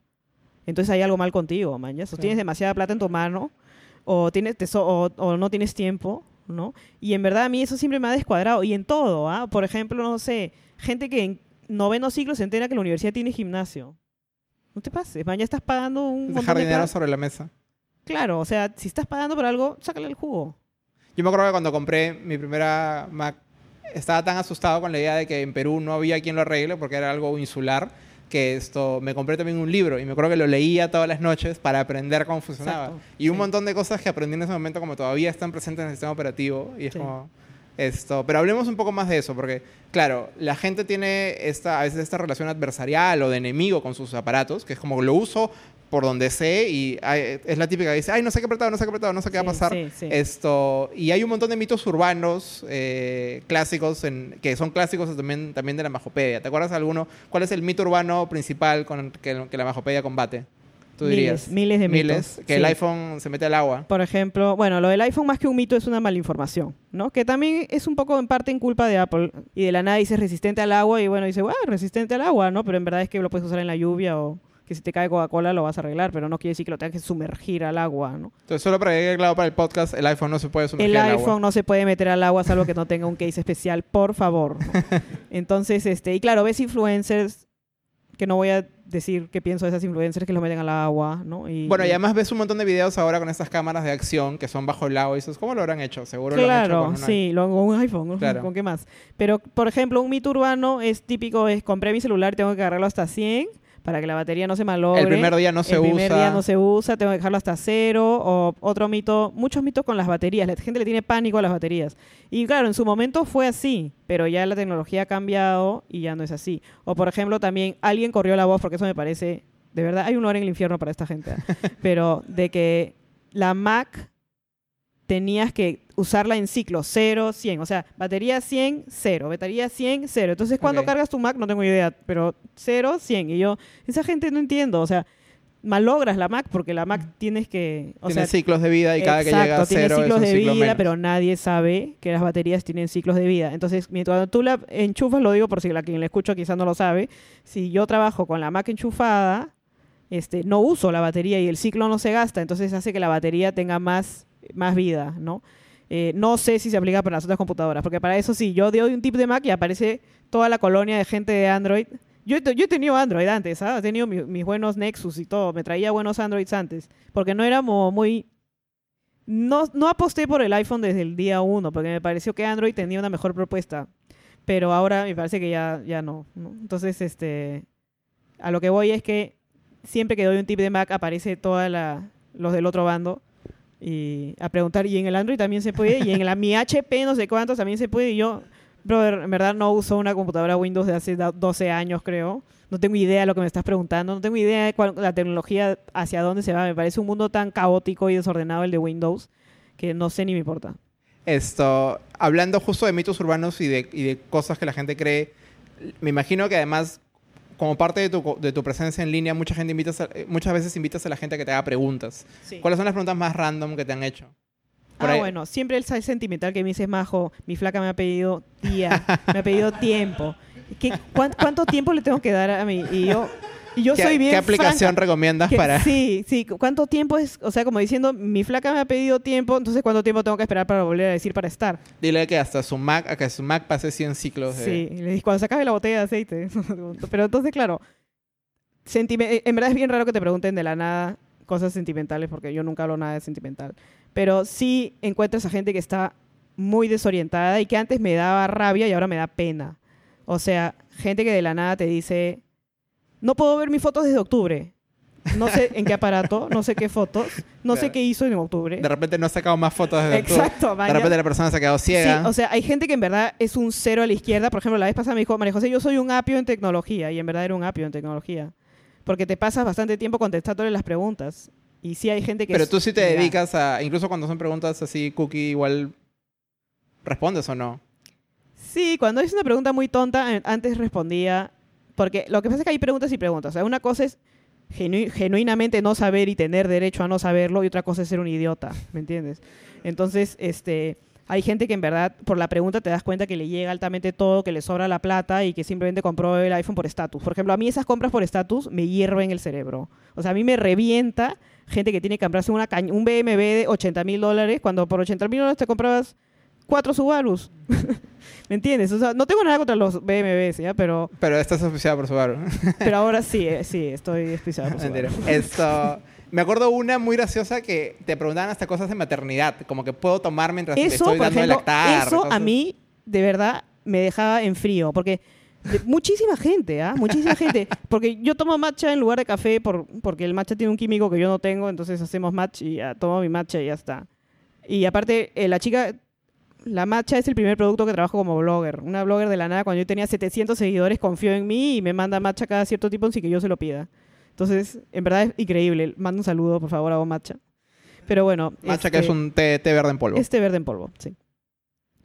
entonces hay algo mal contigo, man. ¿ya? O Sí. tienes demasiada plata en tu mano, o, tienes, o, o no tienes tiempo, ¿no? Y en verdad a mí eso siempre me ha descuadrado. Y en todo, ¿ah? Por ejemplo, no sé, gente que en noveno ciclo se entera que la universidad tiene gimnasio. No te pases, man, ya estás pagando un Dejar de dinero sobre la mesa. Claro, o sea, si estás pagando por algo, sácale el jugo. Yo me acuerdo que cuando compré mi primera Mac, estaba tan asustado con la idea de que en Perú no había quien lo arregle porque era algo insular, que esto me compré también un libro y me acuerdo que lo leía todas las noches para aprender cómo funcionaba. Exacto, y un sí. montón de cosas que aprendí en ese momento como todavía están presentes en el sistema operativo y es Sí. como esto, pero hablemos un poco más de eso porque claro, la gente tiene esta a veces esta relación adversarial o de enemigo con sus aparatos, que es como lo uso por donde sé y ay, es la típica que dice, ay, no sé qué apretado, no sé qué apretado, no sé qué va a Sí, pasar. sí, sí. Esto, y hay un montón de mitos urbanos eh, clásicos en- que son clásicos también, también de la Majopedia. ¿Te acuerdas de alguno? ¿Cuál es el mito urbano principal con el que, que la Majopedia combate? Tú Miles, dirías. miles de Miles. mitos, Que el sí. iPhone se mete al agua. Por ejemplo, bueno, lo del iPhone más que un mito es una malinformación, ¿no? Que también es un poco en parte en culpa de Apple. Y de la nada dice resistente al agua y bueno, dice, bueno, resistente al agua, ¿no? Pero en verdad es que lo puedes usar en la lluvia o que si te cae Coca-Cola lo vas a arreglar, pero no quiere decir que lo tengas que sumergir al agua, ¿no? Entonces, solo para que claro para el podcast, el iPhone no se puede sumergir El al iPhone agua. no se puede meter al agua salvo que no tenga un case especial, por favor. ¿no? Entonces, este, y claro, ves influencers que no voy a decir qué pienso de esas influencers que lo meten al agua, ¿no? Y, Bueno, y además ves un montón de videos ahora con estas cámaras de acción que son bajo el agua y dices, ¿cómo lo habrán hecho? Seguro lo han hecho Claro, con una- sí, lo con un iPhone. Claro. ¿con qué más? Pero, por ejemplo, un mito urbano es típico, es compré mi celular tengo que cargarlo hasta 100 para que la batería no se malogre. El primer día no se El primer usa. día no se usa, tengo que dejarlo hasta cero. O otro mito, muchos mitos con las baterías. La gente le tiene pánico a las baterías. Y claro, en su momento fue así, pero ya la tecnología ha cambiado y ya no es así. O por ejemplo, también alguien corrió la voz, porque eso me parece, de verdad, hay un lugar en el infierno para esta gente. pero de que la Mac tenías que usarla en ciclo 0, 100. O sea, batería 100, 0. Batería 100, 0. Entonces, cuando cargas tu Mac, no tengo idea, pero 0, 100. Y yo, esa gente no entiendo. O sea, malogras la Mac porque la Mac tienes que... O Tiene sea, ciclos de vida y cada que llega a Exacto, tiene cero es ciclos un de ciclo vida, menos. pero nadie sabe que las baterías tienen ciclos de vida. Entonces, mientras cuando tú la enchufas, lo digo por si la quien la escucha quizás no lo sabe, si yo trabajo con la Mac enchufada, este, no uso la batería y el ciclo no se gasta, entonces hace que la batería tenga más, más vida, ¿no? Eh, no sé si se aplica para las otras computadoras, porque para eso sí, yo doy un tip de Mac y aparece toda la colonia de gente de Android. Yo, yo he tenido Android antes, ¿sabes? He tenido mi- mis buenos Nexus y todo, me traía buenos Androids antes, porque no éramos muy... No, no aposté por el iPhone desde el día uno, porque me pareció que Android tenía una mejor propuesta, pero ahora me parece que ya, ya no, ¿no? Entonces, este, a lo que voy es que siempre que doy un tip de Mac aparece toda la, los del otro bando y a preguntar, y en el Android también se puede, y en la mi HP no sé cuántos también se puede, y yo, brother, en verdad no uso una computadora Windows de hace da- 12 años, creo. No tengo idea de lo que me estás preguntando, no tengo idea de cuál- la tecnología hacia dónde se va. Me parece un mundo tan caótico y desordenado el de Windows que no sé ni me importa. Esto, hablando justo de mitos urbanos y de, y de cosas que la gente cree, me imagino que además, como parte de tu, de tu presencia en línea, mucha gente invitas a- eh, muchas veces invitas a la gente a que te haga preguntas. ¿Cuáles son las preguntas más random que te han hecho? Por Ah, ahí- bueno, siempre el sentimental que me dices, Majo, mi flaca me ha pedido tía, me ha pedido tiempo. ¿Qué, cuán- ¿Cuánto tiempo le tengo que dar a mí? Y yo, y yo ¿Qué, soy bien qué aplicación franca. recomiendas Que- para...? Sí, sí. ¿Cuánto tiempo es? O sea, como diciendo, mi flaca me ha pedido tiempo, entonces ¿cuánto tiempo tengo que esperar para volver a decir para estar? Dile que hasta su Mac, a que su Mac pase 100 ciclos de... Sí, le cuando se acabe la botella de aceite. Pero entonces, claro, sentime- en verdad es bien raro que te pregunten de la nada cosas sentimentales, porque yo nunca hablo nada de sentimental. Pero sí encuentras a gente que está muy desorientada y que antes me daba rabia y ahora me da pena. O sea, gente que de la nada te dice, no puedo ver mis fotos desde octubre. No sé en qué aparato, no sé qué fotos, no sé qué hizo en octubre. De repente no has sacado más fotos desde octubre. Exacto, De vaya. repente la persona se ha quedado ciega. Sí, o sea, hay gente que en verdad es un cero a la izquierda. Por ejemplo, la vez pasada me dijo, María José, yo soy un apio en tecnología. Y en verdad era un apio en tecnología. Porque te pasas bastante tiempo contestándole las preguntas. Y sí hay gente que... Pero es- tú sí te dedicas a... Incluso cuando son preguntas así, cookie, igual... ¿Respondes o no? Sí, cuando es una pregunta muy tonta, antes respondía... Porque lo que pasa es que hay preguntas y preguntas. O sea, una cosa es genu- genuinamente no saber y tener derecho a no saberlo. Y otra cosa es ser un idiota, ¿me entiendes? Entonces, este... Hay gente que en verdad por la pregunta te das cuenta que le llega altamente todo, que le sobra la plata y que simplemente compró el iPhone por estatus. Por ejemplo, a mí esas compras por estatus me hierven el cerebro. O sea, a mí me revienta gente que tiene que comprarse una un BMW de 80 mil dólares cuando por 80 mil dólares te comprabas cuatro Subarus. ¿Me entiendes? O sea, no tengo nada contra los BMWs, ¿ya? Pero, Pero estás asociada por Subaru. pero ahora sí, eh, sí, estoy especial por. Subaru. Esto... Me acuerdo una muy graciosa que te preguntaban hasta cosas de maternidad. Como que puedo tomar mientras Eso, estoy dando de ejemplo, lactar. eso a mí, de verdad, me dejaba en frío. Porque de- muchísima gente, ¿ah? Muchísima gente. Porque yo tomo matcha en lugar de café por, porque el matcha tiene un químico que yo no tengo, entonces hacemos match y ya, tomo mi matcha y ya está. Y aparte, eh, la chica, la matcha es el primer producto que trabajo como blogger. Una blogger de la nada, cuando yo tenía 700 seguidores, confió en mí y me manda matcha cada cierto tiempo sin que yo se lo pida. Entonces, en verdad es increíble. Manda un saludo, por favor, a vos, matcha. Pero bueno. Matcha que este- es un té, té verde en polvo. este verde en polvo, sí.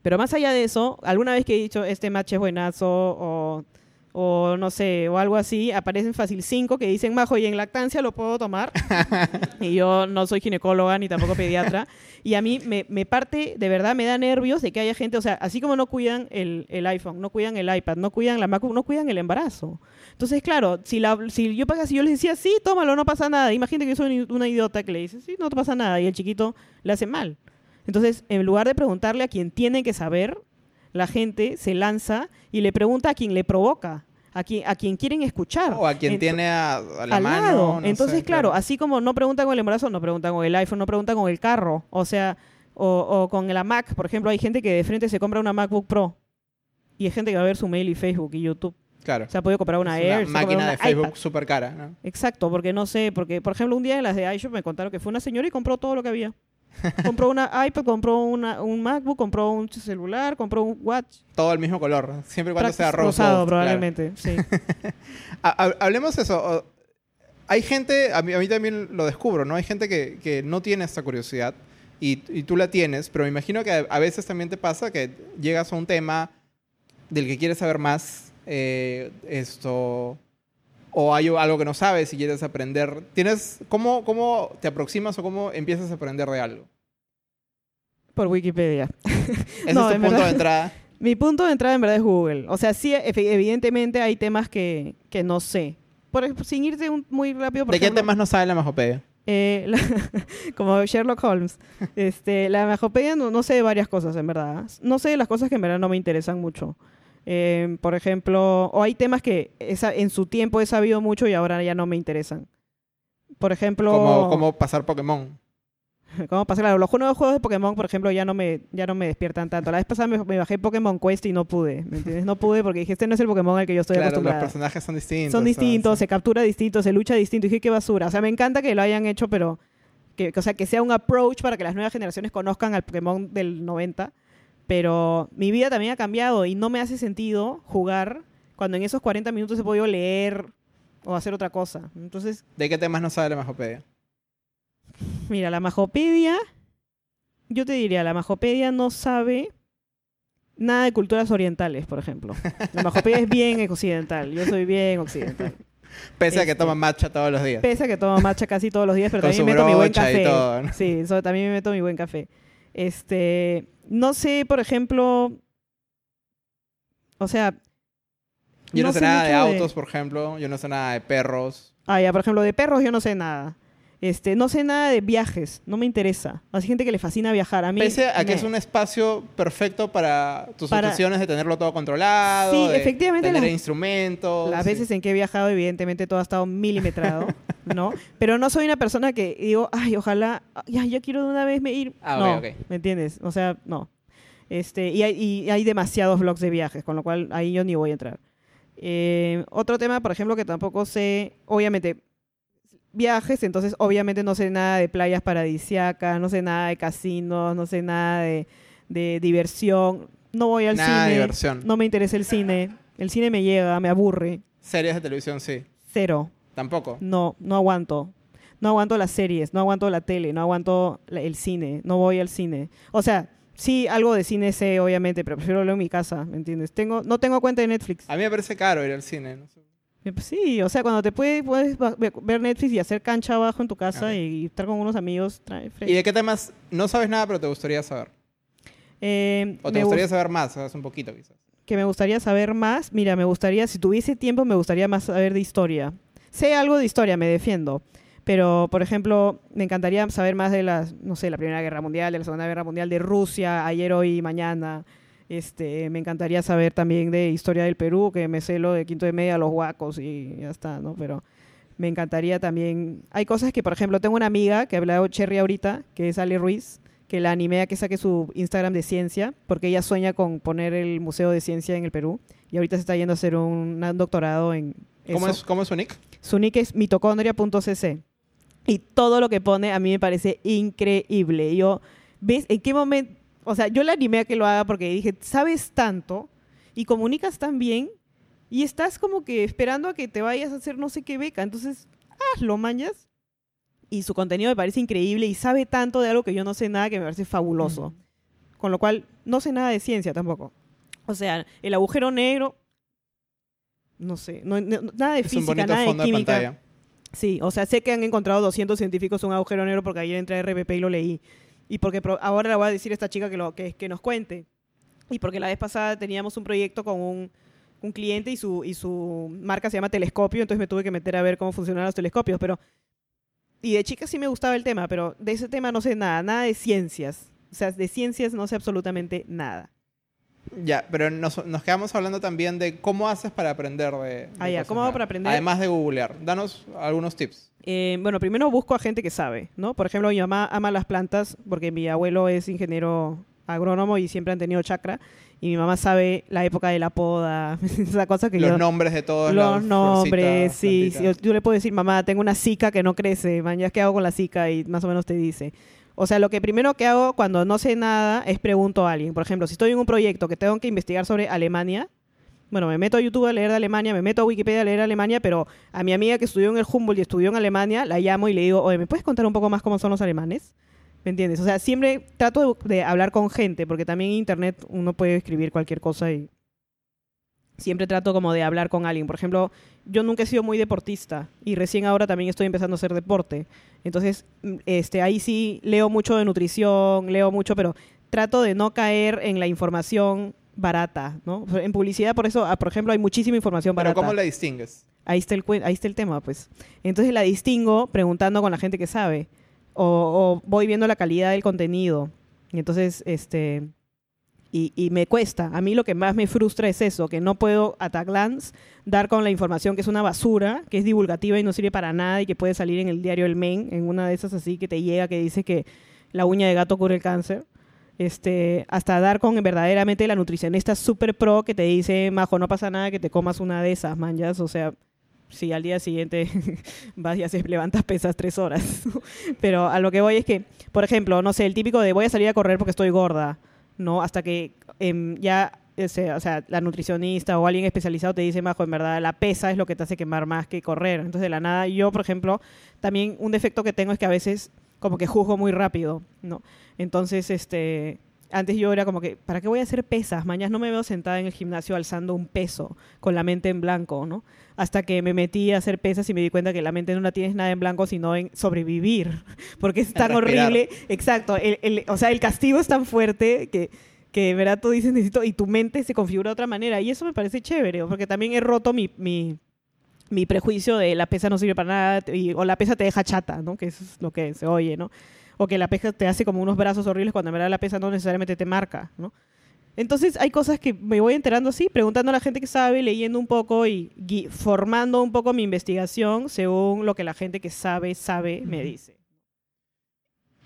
Pero más allá de eso, alguna vez que he dicho este match es buenazo o, o no sé, o algo así, aparecen fácil cinco que dicen, Majo, y en lactancia lo puedo tomar. y yo no soy ginecóloga ni tampoco pediatra. Y a mí me, me parte, de verdad, me da nervios de que haya gente, o sea, así como no cuidan el, el iPhone, no cuidan el iPad, no cuidan la MacBook, no cuidan el embarazo. Entonces, claro, si, la, si yo si yo les decía, sí, tómalo, no pasa nada. Imagínate que yo soy una idiota que le dice, sí, no pasa nada. Y el chiquito le hace mal. Entonces, en lugar de preguntarle a quien tiene que saber, la gente se lanza y le pregunta a quien le provoca, a quien, a quien quieren escuchar. O a quien tiene a, a la al mano. lado. no Entonces, sé, claro, así como no preguntan con el embarazo, no preguntan con el iPhone, no preguntan con el carro. O sea, o, o con la Mac. Por ejemplo, hay gente que de frente se compra una MacBook Pro. Y hay gente que va a ver su mail y Facebook y YouTube. Claro. Se ha podido comprar una Air, máquina de Facebook súper cara, ¿no? Exacto, porque no sé, porque por ejemplo un día en las de iShop me contaron que fue una señora y compró todo lo que había. Compró una iPad, compró una, un MacBook, compró un celular, compró un Watch. Todo el mismo color. Siempre y cuando Prax- sea rosa. rosado probablemente, sí. Ha- ha- Hablemos de eso. Hay gente, a mí, a mí también lo descubro, ¿no? Hay gente que, que no tiene esta curiosidad y, y tú la tienes, pero me imagino que a, a veces también te pasa que llegas a un tema del que quieres saber más, eh, esto, ¿O hay algo que no sabes y quieres aprender? ¿Tienes, cómo, ¿Cómo te aproximas o cómo empiezas a aprender de algo? Por Wikipedia. ¿Ese No, es tu punto verdad- de entrada? Mi punto de entrada en verdad es Google. O sea, sí, evidentemente hay temas que, que no sé. Por sin irte un- muy rápido, por ¿De qué ejemplo, temas no sabe la Majopedia? eh, la- como Sherlock Holmes. Este, la Majopedia no, no sé de varias cosas, en verdad. No sé de las cosas que en verdad no me interesan mucho. Eh, por ejemplo, o hay temas que esa- en su tiempo he sabido mucho y ahora ya no me interesan. Por ejemplo, Como, como pasar Pokémon. ¿Cómo pasa? Claro, los nuevos juegos de Pokémon, por ejemplo, ya no me, ya no me despiertan tanto. La vez pasada me, me bajé Pokémon Quest y no pude, ¿me entiendes? No pude porque dije, este no es el Pokémon al que yo estoy claro, los personajes son distintos. Son distintos, se captura distinto, se lucha distinto. Y dije, qué basura. O sea, me encanta que lo hayan hecho, pero... Que, o sea, que sea un approach para que las nuevas generaciones conozcan al Pokémon del 90. Pero mi vida también ha cambiado y no me hace sentido jugar cuando en esos 40 minutos he podido leer o hacer otra cosa. Entonces. ¿De qué temas no sabe la Majopedia? Mira, la Majopedia, yo te diría, la Majopedia no sabe nada de culturas orientales, por ejemplo. La Majopedia es bien occidental, yo soy bien occidental. Pese a que Este- toma matcha todos los días. Pese a que tomo matcha casi todos los días, pero Con también su meto mi buen café. todo, ¿no? Sí, so- también me meto mi buen café. Este, no sé, por ejemplo, o sea, Yo no, no sé nada de- autos, por ejemplo. Yo no sé nada de perros. Ah, ya, por ejemplo, de perros yo no sé nada. Este, no sé nada de viajes, no me interesa. Hay gente que le fascina viajar. A mí Pese a que me- es un espacio perfecto para tus Para- de tenerlo todo controlado. Sí, de efectivamente, Tener las- instrumentos. Las sí. veces en que he viajado, evidentemente todo ha estado milimetrado, ¿no? Pero no soy una persona que digo, ay, ojalá, ya, ya quiero de una vez me ir. Ah, no, ok, ok. ¿me entiendes? O sea, no. Este, y, hay, y hay demasiados blogs de viajes, con lo cual ahí yo ni voy a entrar. Eh, otro tema, por ejemplo, que tampoco sé, obviamente, viajes, entonces obviamente no sé nada de playas paradisiacas, no sé nada de casinos, no sé nada de, de diversión. No voy al Nada de cine, diversión. no me interesa el cine. El cine me llega, me aburre. Series de televisión, sí. Cero. Tampoco. No, no aguanto. No aguanto las series, no aguanto la tele, no aguanto la- el cine, no voy al cine. O sea, sí, algo de cine sé, obviamente, pero prefiero verlo en mi casa, ¿me entiendes? Tengo, no tengo cuenta de Netflix. A mí me parece caro ir al cine. no sé. Eh, pues Sí, o sea, cuando te puedes, puedes ver Netflix y hacer cancha abajo en tu casa Ok. y, estar con unos amigos, trae. ¿Y de qué temas no sabes nada, pero te gustaría saber? Eh, ¿O te gustaría gust- saber más? Sabes un poquito, quizás. que me gustaría saber más. Mira, me gustaría, si tuviese tiempo, me gustaría más saber de historia. Sé algo de historia, me defiendo. Pero, por ejemplo, me encantaría saber más de las, no sé, la Primera Guerra Mundial, de la Segunda Guerra Mundial, de Rusia, ayer, hoy y mañana. Este, me encantaría saber también de historia del Perú, que me sé lo de quinto de media, los huacos y ya está, ¿no? Pero me encantaría también... Hay cosas que, por ejemplo, tengo una amiga que ha hablado Cherry ahorita, que es Ale Ruiz, que la animé a que saque su Instagram de ciencia, porque ella sueña con poner el Museo de Ciencia en el Perú. Y ahorita se está yendo a hacer un, un doctorado en ¿Cómo eso. es, ¿Cómo es su nick? Su nick es mitocondria.cc. Y todo lo que pone a mí me parece increíble. Yo, ¿ves en qué momento? O sea, yo la animé a que lo haga porque dije, sabes tanto y comunicas tan bien y estás como que esperando a que te vayas a hacer no sé qué beca. Entonces, hazlo, manjas. Y su contenido me parece increíble y sabe tanto de algo que yo no sé nada que me parece fabuloso. Con lo cual, no sé nada de ciencia tampoco. O sea, el agujero negro, no sé, no- no- nada de Es física, nada de fondo de química. pantalla. Sí, o sea, sé que han encontrado 200 científicos un agujero negro porque ayer entré a RPP y lo leí. Y porque ahora le voy a decir a esta chica que, lo, que, que nos cuente. Y porque la vez pasada teníamos un proyecto con un, un cliente y su, y su marca se llama Telescopio, entonces me tuve que meter a ver cómo funcionan los telescopios. Pero, y de chica sí me gustaba el tema, pero de ese tema no sé nada, nada de ciencias. O sea, de ciencias no sé absolutamente nada. Ya, pero nos, nos quedamos hablando también de cómo haces para aprender de, de Ah, ya, ¿cómo hago para aprender? Además de googlear. Danos algunos tips. Eh, bueno, primero busco a gente que sabe, ¿no? Por ejemplo, mi mamá ama las plantas porque mi abuelo es ingeniero agrónomo y siempre han tenido chakra. Y mi mamá sabe la época de la poda, esa cosa que Los yo... nombres de todos los nombres, sí. Yo, yo le puedo decir, mamá, tengo una zika que no crece, man, ya qué hago con la zika y más o menos te dice. O sea, lo que primero que hago cuando no sé nada es pregunto a alguien. Por ejemplo, si estoy en un proyecto que tengo que investigar sobre Alemania, bueno, me meto a YouTube a leer de Alemania, me meto a Wikipedia a leer de Alemania, pero a mi amiga que estudió en el Humboldt y estudió en Alemania, la llamo y le digo, oye, ¿me puedes contar un poco más cómo son los alemanes? ¿Me entiendes? O sea, siempre trato de, de hablar con gente, porque también en Internet uno puede escribir cualquier cosa y, siempre trato como de hablar con alguien. Por ejemplo, yo nunca he sido muy deportista y recién ahora también estoy empezando a hacer deporte. Entonces, mm, este, ahí sí leo mucho de nutrición, leo mucho, pero trato de no caer en la información barata, ¿no? En publicidad, por eso, ah, por ejemplo, hay muchísima información Pero barata. ¿cómo la distingues? Ahí está el, ahí está el tema, pues. Entonces la distingo preguntando con la gente que sabe. O, o voy viendo la calidad del contenido. Y entonces, este... Y, y me cuesta. A mí lo que más me frustra es eso, que no puedo a glance dar con la información que es una basura, que es divulgativa y no sirve para nada y que puede salir en el diario El Men, en una de esas así que te llega que dice que la uña de gato cura el cáncer. Este, hasta dar con verdaderamente la nutricionista super pro que te dice, majo, no pasa nada que te comas una de esas, manjas. O sea, si al día siguiente vas y haces, levantas pesas tres horas. Pero a lo que voy es que, por ejemplo, no sé, el típico de voy a salir a correr porque estoy gorda, ¿no? Hasta que em, ya, ese, o sea, la nutricionista o alguien especializado te dice, majo, en verdad, la pesa es lo que te hace quemar más que correr. Entonces, de la nada, yo, por ejemplo, también un defecto que tengo es que a veces como que juzgo muy rápido, ¿no? Entonces, este... Antes yo era como que, ¿para qué voy a hacer pesas? Mañana no me veo sentada en el gimnasio alzando un peso con la mente en blanco, ¿no? hasta que me metí a hacer pesas y me di cuenta que la mente no la tienes nada en blanco, sino en sobrevivir, porque es tan horrible. Exacto, el, el- o sea, el castigo es tan fuerte que, que de verdad tú dices necesito, y tu mente se configura de otra manera, y eso me parece chévere, porque también he roto mi... mi mi prejuicio de la pesa no sirve para nada y- o la pesa te deja chata, ¿no? Que eso es lo que se oye, ¿no? O que la pesa te hace como unos brazos horribles cuando en verdad la pesa no necesariamente te marca, ¿no? Entonces hay cosas que me voy enterando así, preguntando a la gente que sabe, leyendo un poco y formando un poco mi investigación según lo que la gente que sabe, sabe, me dice.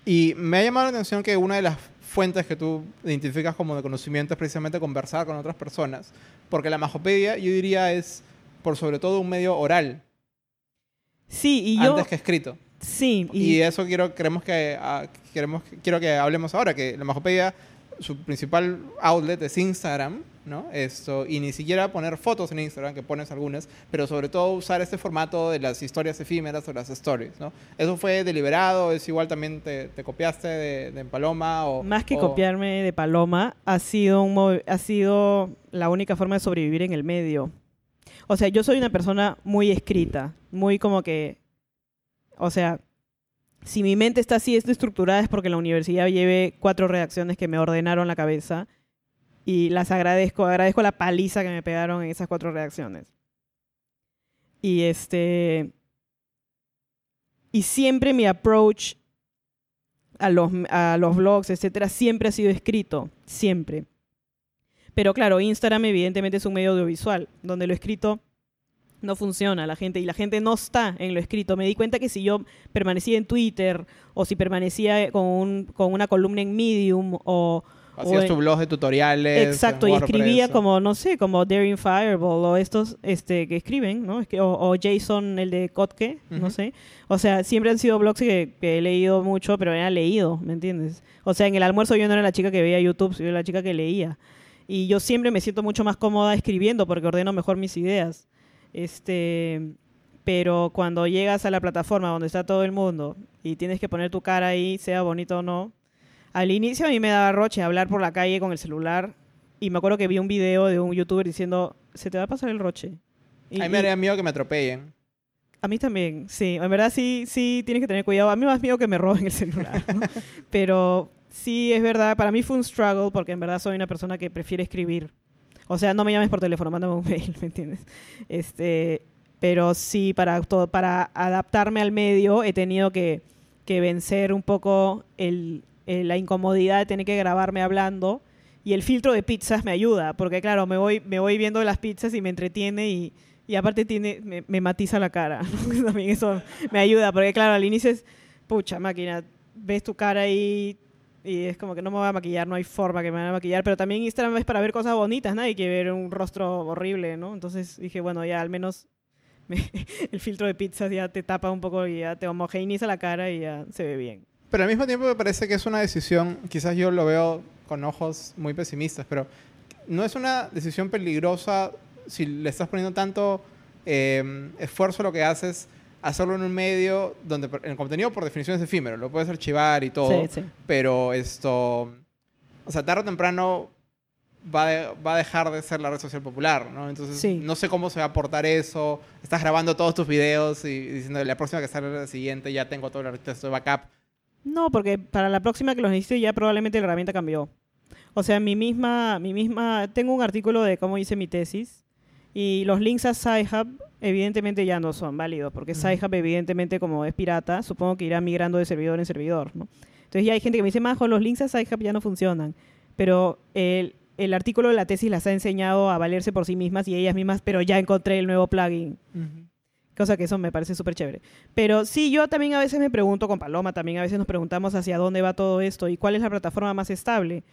Y me ha llamado la atención que una de las fuentes que tú identificas como de conocimiento es precisamente conversar con otras personas. Porque la majopedia, yo diría, es por sobre todo un medio oral, Sí, y yo... antes que escrito. Sí, Y, y, eso quiero, queremos que, ah, queremos, quiero que hablemos ahora, que la majopedia, su principal outlet es Instagram, ¿no? Esto, y ni siquiera poner fotos en Instagram, que pones algunas, pero sobre todo usar este formato de las historias efímeras o las stories, ¿no? ¿Eso fue deliberado? ¿Es igual también te, te copiaste de, de Paloma? O, más que o- copiarme de Paloma, ha sido, un ha sido la única forma de sobrevivir en el medio. O sea, yo soy una persona muy escrita, muy como que, o sea, si mi mente está así, es estructurada, es porque la universidad lleve cuatro redacciones que me ordenaron la cabeza y las agradezco, agradezco la paliza que me pegaron en esas cuatro redacciones. Y este, y siempre mi approach a los, a los blogs, etcétera, siempre ha sido escrito, siempre. Pero claro, Instagram evidentemente es un medio audiovisual, donde lo escrito no funciona la gente y la gente no está en lo escrito. Me di cuenta que si yo permanecía en Twitter o si permanecía con, un- con una columna en Medium o Hacías o tu blog de tutoriales. Exacto, y escribía como, no sé, como Daring Fireball o estos este, que escriben, ¿no? O, o Jason, el de Kotke, no sé. O sea, siempre han sido blogs que, que he leído mucho, pero era leído, ¿me entiendes? O sea, en el almuerzo yo no era la chica que veía YouTube, yo era la chica que leía. Y yo siempre me siento mucho más cómoda escribiendo porque ordeno mejor mis ideas. Este, pero cuando llegas a la plataforma donde está todo el mundo y tienes que poner tu cara ahí, sea bonito o no, al inicio a mí me daba roche hablar por la calle con el celular y me acuerdo que vi un video de un youtuber diciendo, se te va a pasar el roche. Y- A mí me daría miedo que me atropellen. a mí también, sí. En verdad sí, sí tienes que tener cuidado. A mí más miedo que me roben el celular. ¿no? Pero sí es verdad, para mí fue un struggle porque en verdad soy una persona que prefiere escribir. O sea, no me llames por teléfono, mándame un mail, ¿me entiendes? Este, pero sí, para, para adaptarme al medio he tenido que, que vencer un poco el, el- la incomodidad de tener que grabarme hablando. Y el filtro de pizzas me ayuda, porque claro, me voy, me voy viendo las pizzas y me entretiene y, y aparte tiene, me, me matiza la cara. También eso me ayuda, porque claro, al inicio es, pucha, máquina, ves tu cara ahí y es como que no me voy a maquillar, no hay forma que me van a maquillar, pero también Instagram es para ver cosas bonitas, nadie quiere ver un rostro horrible, ¿no? Entonces dije, bueno, ya al menos me- el filtro de pizzas ya te tapa un poco y ya te homogeneiza la cara y ya se ve bien. Pero al mismo tiempo me parece que es una decisión, quizás yo lo veo con ojos muy pesimistas, pero no es una decisión peligrosa si le estás poniendo tanto eh, esfuerzo a lo que haces, hacerlo en un medio donde el contenido por definición es efímero, lo puedes archivar y todo, Sí, sí. pero esto, o sea, tarde o temprano va, de- va a dejar de ser la red social popular, ¿no? Entonces, Sí. no sé cómo se va a aportar eso. Estás grabando todos tus videos y diciendo, la próxima que sale la siguiente ya tengo todo el texto de backup. No, porque para la próxima que los necesite ya probablemente la herramienta cambió. O sea, mi misma, mi misma, tengo un artículo de cómo hice mi tesis y los links a SciHub evidentemente ya no son válidos, porque. SciHub evidentemente como es pirata, supongo que irá migrando de servidor en servidor, ¿no? Entonces ya hay gente que me dice, Majo, los links a SciHub ya no funcionan, pero el, el artículo de la tesis las ha enseñado a valerse por sí mismas y ellas mismas, pero ya encontré el nuevo plugin. Cosa que eso me parece súper chévere. Pero sí, yo también a veces me pregunto, con Paloma también a veces nos preguntamos hacia dónde va todo esto y cuál es la plataforma más estable.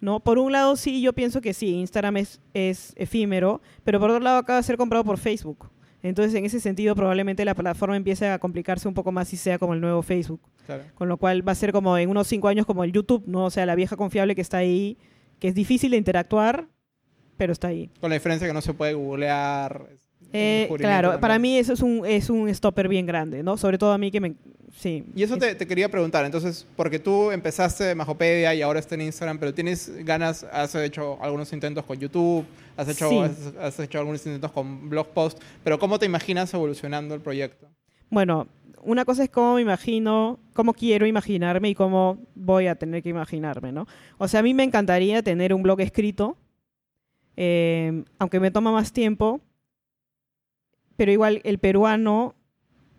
¿No? Por un lado, sí, yo pienso que sí, Instagram es, es efímero, pero por otro lado acaba de ser comprado por Facebook. Entonces, en ese sentido, probablemente la plataforma empiece a complicarse un poco más y sea como el nuevo Facebook. Claro. Con lo cual va a ser como en unos cinco años como el YouTube, ¿no? O sea, la vieja confiable que está ahí, que es difícil de interactuar, pero está ahí. Con la diferencia que no se puede googlear. Eh, claro, para mí eso es un, es un stopper bien grande, ¿no? Sobre todo a mí que me... Sí. Y eso Es- te, te quería preguntar, entonces, porque tú empezaste Majopedia y ahora está en Instagram, pero tienes ganas, has hecho algunos intentos con YouTube, has hecho, Sí. has, has hecho algunos intentos con blog post, pero ¿cómo te imaginas evolucionando el proyecto? Bueno, una cosa es cómo me imagino, cómo quiero imaginarme y cómo voy a tener que imaginarme, ¿no? O sea, a mí me encantaría tener un blog escrito, eh, aunque me toma más tiempo, pero igual el peruano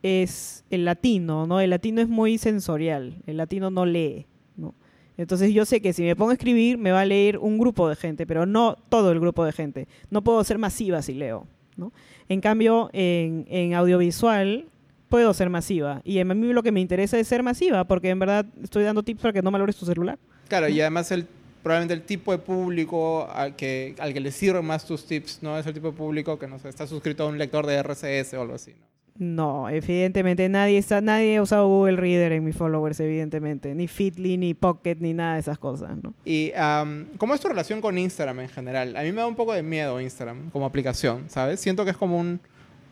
es el latino, ¿no? El latino es muy sensorial, el latino no lee, ¿no? Entonces yo sé que si me pongo a escribir me va a leer un grupo de gente, pero no todo el grupo de gente. No puedo ser masiva si leo, ¿no? En cambio, en, en audiovisual puedo ser masiva. Y a mí lo que me interesa es ser masiva, porque en verdad estoy dando tips para que no malores tu celular. Claro, y además el, probablemente el tipo de público al que, al que le sirven más tus tips, ¿no? Es el tipo de público que, no sé, está suscrito a un lector de RCS o algo así, ¿no? No, evidentemente nadie está, nadie ha usado Google Reader en mis followers, evidentemente. Ni Feedly, ni Pocket, ni nada de esas cosas, ¿no? Y am, ¿cómo es tu relación con Instagram en general? A mí me da un poco de miedo Instagram como aplicación, ¿sabes? Siento que es como un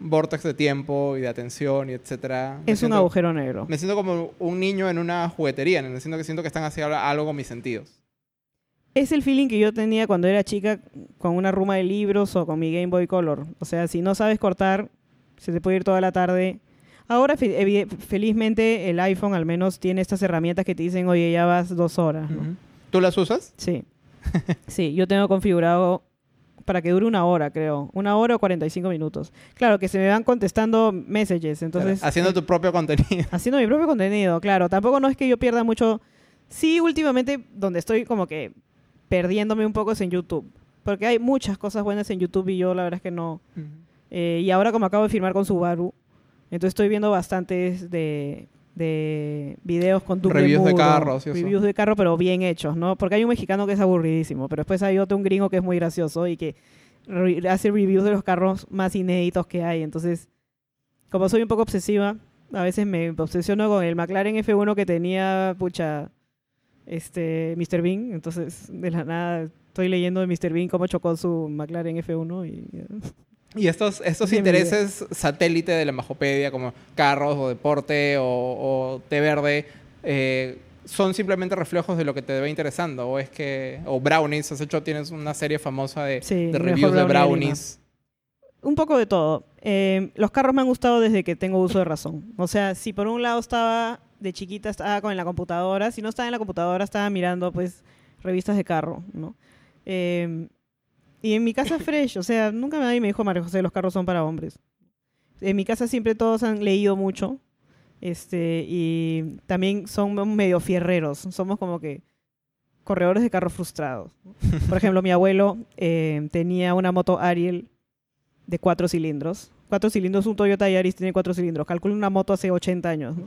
vortex de tiempo y de atención y etcétera. Me Es un siento- agujero negro. Me siento como un niño en una juguetería, me siento que siento que están haciendo algo con mis sentidos. Es el feeling que yo tenía cuando era chica con una ruma de libros o con mi Game Boy Color. O sea, si no sabes cortar, se te puede ir toda la tarde. Ahora, fe- felizmente, el iPhone al menos tiene estas herramientas que te dicen, oye, ya vas dos horas. ¿Tú las usas? Sí. sí, yo tengo configurado para que dure una hora, creo. Una hora o 45 minutos. Claro, que se me van contestando messages. Entonces, Haciendo eh, tu propio contenido. haciendo mi propio contenido, claro. Tampoco no es que yo pierda mucho. Sí, últimamente donde estoy como que perdiéndome un poco es en YouTube. Porque hay muchas cosas buenas en YouTube y yo la verdad es que no. Eh, y ahora como acabo de firmar con Subaru, entonces estoy viendo bastantes de, de videos con tu Reviews de carros eso. Reviews de carro, pero bien hechos, ¿no? Porque hay un mexicano que es aburridísimo, pero después hay otro, un gringo que es muy gracioso y que re- hace reviews de los carros más inéditos que hay. Entonces, como soy un poco obsesiva, a veces me obsesiono con el McLaren F1 que tenía, pucha, este, Mr. Bean. Entonces, de la nada, estoy leyendo de Mr. Bean cómo chocó su McLaren F1 y... Y estos, estos intereses satélite de la Majopedia, como carros o deporte o, o té verde, eh, son simplemente reflejos de lo que te debe interesando. O es que. O brownies, has hecho, tienes una serie famosa de, Sí, de reviews de brownie de Lima. brownies. Un poco de todo. Eh, los carros me han gustado desde que tengo uso de razón. O sea, si por un lado estaba de chiquita, estaba con la computadora, si no estaba en la computadora, estaba mirando pues revistas de carro, ¿no? Eh, y en mi casa fresh, o sea, nunca nadie me dijo, María José, los carros son para hombres. En mi casa siempre todos han leído mucho. Este, y también son medio fierreros. Somos como que corredores de carros frustrados. ¿no? Por ejemplo, mi abuelo eh, tenía una moto Ariel de cuatro cilindros. Cuatro cilindros, un Toyota Yaris tiene cuatro cilindros. Calculo una moto hace 80 años. ¿no?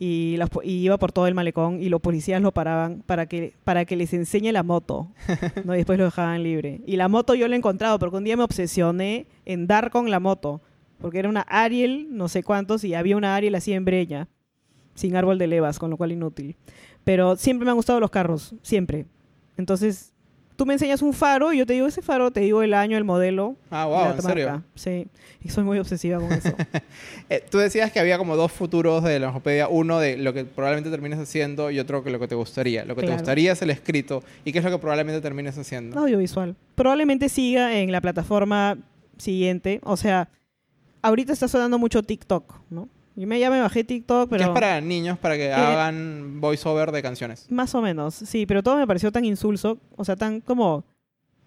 Y, las po- y iba por todo el malecón y los policías lo paraban para que, para que les enseñe la moto. ¿no? Y después lo dejaban libre. Y la moto yo la he encontrado porque un día me obsesioné en dar con la moto. Porque era una Ariel, no sé cuántos, y había una Ariel así en Breña, sin árbol de levas, con lo cual inútil. Pero siempre me han gustado los carros, siempre. Entonces, tú me enseñas un faro y yo te digo ese faro, te digo el año, el modelo. Ah, wow, la ¿en serio? Sí, y soy muy obsesiva con eso. Eh, tú decías que había como dos futuros de la Homopedia, uno de lo que probablemente termines haciendo y otro que lo que te gustaría. Lo que te gustaría es el escrito y qué es lo que probablemente termines haciendo. Audiovisual. Probablemente siga en la plataforma siguiente. O sea, ahorita está sonando mucho TikTok, ¿no? Yo me, ya me bajé TikTok, Que pero... es para niños, para que hagan voiceover de canciones. Más o menos, sí, pero todo me pareció tan insulso, o sea, tan como...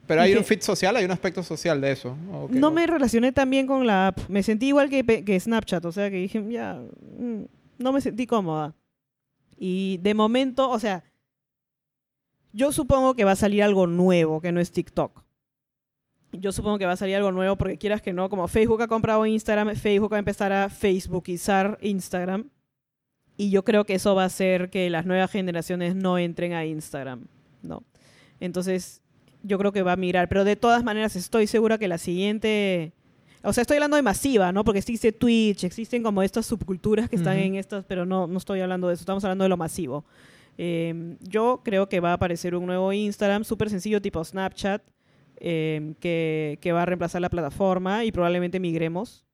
Pero hay Dije- un fit social, hay un aspecto social de eso. No me relacioné tan bien con la app. Me sentí igual que, que Snapchat, o sea, que dije, ya, mm, no me sentí cómoda. Y de momento, o sea, yo supongo que va a salir algo nuevo, que no es TikTok. Yo supongo que va a salir algo nuevo porque quieras que no, como Facebook ha comprado Instagram, Facebook va a empezar a Facebookizar Instagram. Y yo creo que eso va a hacer que las nuevas generaciones no entren a Instagram, ¿no? Entonces, yo creo que va a migrar. Pero de todas maneras, estoy segura que la siguiente. O sea, estoy hablando de masiva, ¿no? Porque existe Twitch, existen como estas subculturas que están en estas, pero no, no estoy hablando de eso, estamos hablando de lo masivo. Eh, yo creo que va a aparecer un nuevo Instagram súper sencillo, tipo Snapchat, eh, que, que va a reemplazar la plataforma y probablemente migremos,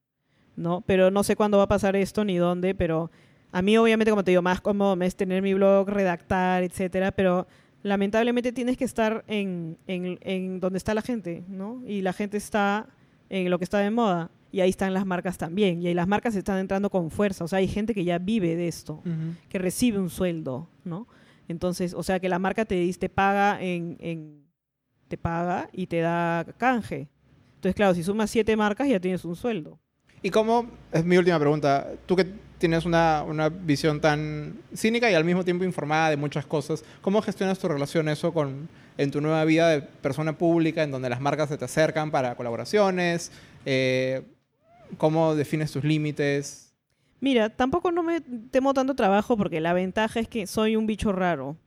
¿no? Pero no sé cuándo va a pasar esto ni dónde, pero a mí obviamente, como te digo, más cómodo es tener mi blog, redactar, etcétera, pero lamentablemente tienes que estar en, en, en donde está la gente, ¿no? Y la gente está en lo que está de moda. Y ahí están las marcas también. Y ahí las marcas están entrando con fuerza. O sea, hay gente que ya vive de esto, Ujú. que recibe un sueldo, ¿no? Entonces, o sea, que la marca te, te paga en, en- te paga y te da canje. Entonces, claro, si sumas siete marcas ya tienes un sueldo. ¿Y cómo, es mi última pregunta, tú que tienes una, una visión tan cínica y al mismo tiempo informada de muchas cosas, ¿cómo gestionas tu relación eso con, en tu nueva vida de persona pública, en donde las marcas se te acercan para colaboraciones? Eh, ¿Cómo defines tus límites? Mira, tampoco no me temo tanto trabajo porque la ventaja es que soy un bicho raro,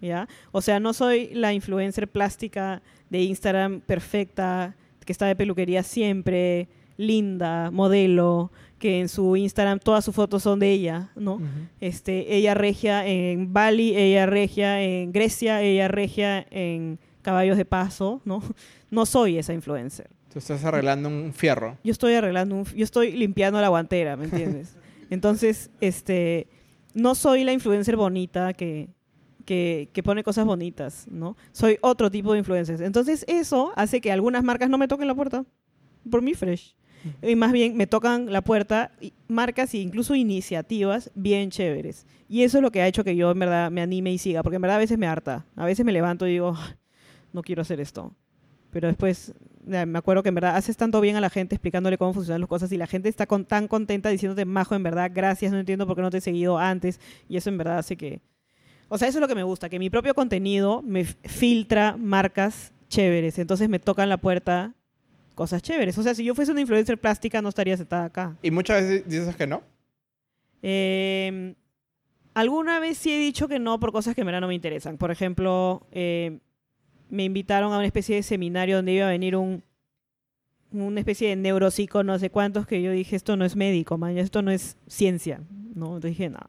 ¿ya? O sea, no soy la influencer plástica de Instagram perfecta, que está de peluquería siempre, linda, modelo, que en su Instagram todas sus fotos son de ella, ¿no? Este, ella regia en Bali, ella regia en Grecia, ella regia en Caballos de Paso, ¿no? No soy esa influencer. Tú estás arreglando un fierro. Yo estoy arreglando, un, yo estoy limpiando la guantera, ¿me entiendes? Entonces, este, no soy la influencer bonita que, que, que pone cosas bonitas, ¿no? Soy otro tipo de influencer. Entonces, eso hace que algunas marcas no me toquen la puerta por mi fresh. Y más bien me tocan la puerta marcas e incluso iniciativas bien chéveres. Y eso es lo que ha hecho que yo en verdad me anime y siga, porque en verdad a veces me harta. A veces me levanto y digo, "Ay, no quiero hacer esto. Pero después me acuerdo que en verdad haces tanto bien a la gente explicándole cómo funcionan las cosas y la gente está con, tan contenta diciéndote, Majo, en verdad, gracias, no entiendo por qué no te he seguido antes. Y eso en verdad hace que... O sea, eso es lo que me gusta, que mi propio contenido me filtra marcas chéveres. Entonces me tocan la puerta cosas chéveres. O sea, si yo fuese una influencer plástica no estaría sentada acá. Y muchas veces dices que no. Eh, alguna vez sí he dicho que no por cosas que en verdad no me interesan. Por ejemplo, eh, me invitaron a una especie de seminario donde iba a venir un una especie de neuropsico, no sé cuántos, que yo dije, esto no es médico, man, esto no es ciencia, ¿no? Entonces dije, no.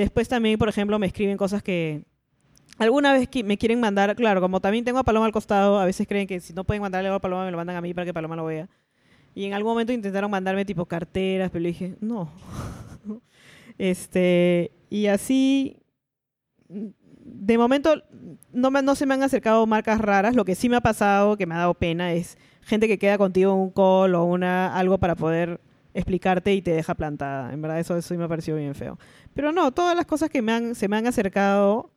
Después también, por ejemplo, me escriben cosas que alguna vez me quieren mandar, claro, como también tengo a Paloma al costado, a veces creen que si no pueden mandarle a Paloma, me lo mandan a mí para que Paloma lo vea. Y en algún momento intentaron mandarme tipo carteras, pero le dije, no. este, y así, de momento, no, no se me han acercado marcas raras. Lo que sí me ha pasado, que me ha dado pena, es gente que queda contigo un call o una, algo para poder explicarte y te deja plantada. En verdad, eso, eso me ha parecido bien feo. Pero no, todas las cosas que me han, se me han acercado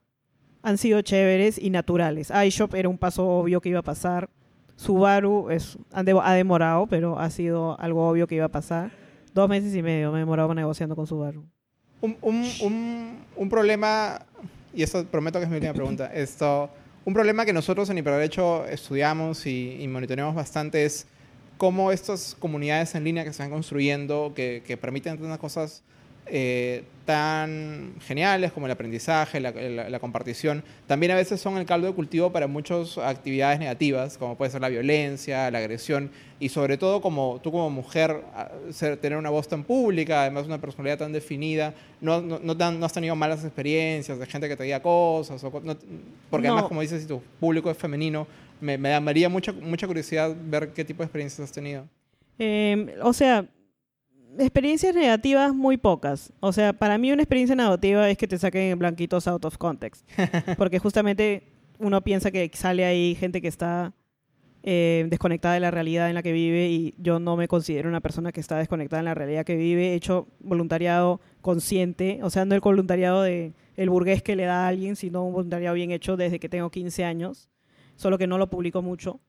han sido chéveres y naturales. iShop era un paso obvio que iba a pasar. Subaru es, ha demorado, pero ha sido algo obvio que iba a pasar. Dos meses y medio me he demorado negociando con Subaru. Un, un, un, un problema, y esto prometo que es mi última pregunta, esto, un problema que nosotros en Hiperderecho estudiamos y, y monitoreamos bastante es cómo estas comunidades en línea que se están construyendo, que, permiten tantas cosas eh, tan geniales como el aprendizaje, la, la- la compartición, también a veces son el caldo de cultivo para muchas actividades negativas, como puede ser la violencia, la agresión, y sobre todo como tú como mujer, a- ser- tener una voz tan pública, además una personalidad tan definida, no, no, no, tan- no has tenido malas experiencias de gente que te diga cosas, o no- porque además como dices, si tu público es femenino, me, me daría mucha, mucha curiosidad ver qué tipo de experiencias has tenido. Eh, o sea, experiencias negativas muy pocas. O sea, para mí una experiencia negativa es que te saquen blanquitos out of context. Porque justamente uno piensa que sale ahí gente que está eh, desconectada de la realidad en la que vive y yo no me considero una persona que está desconectada en la realidad que vive. He hecho voluntariado consciente, o sea, no el voluntariado de el burgués que le da a alguien, sino un voluntariado bien hecho desde que tengo 15 años, solo que no lo publico mucho.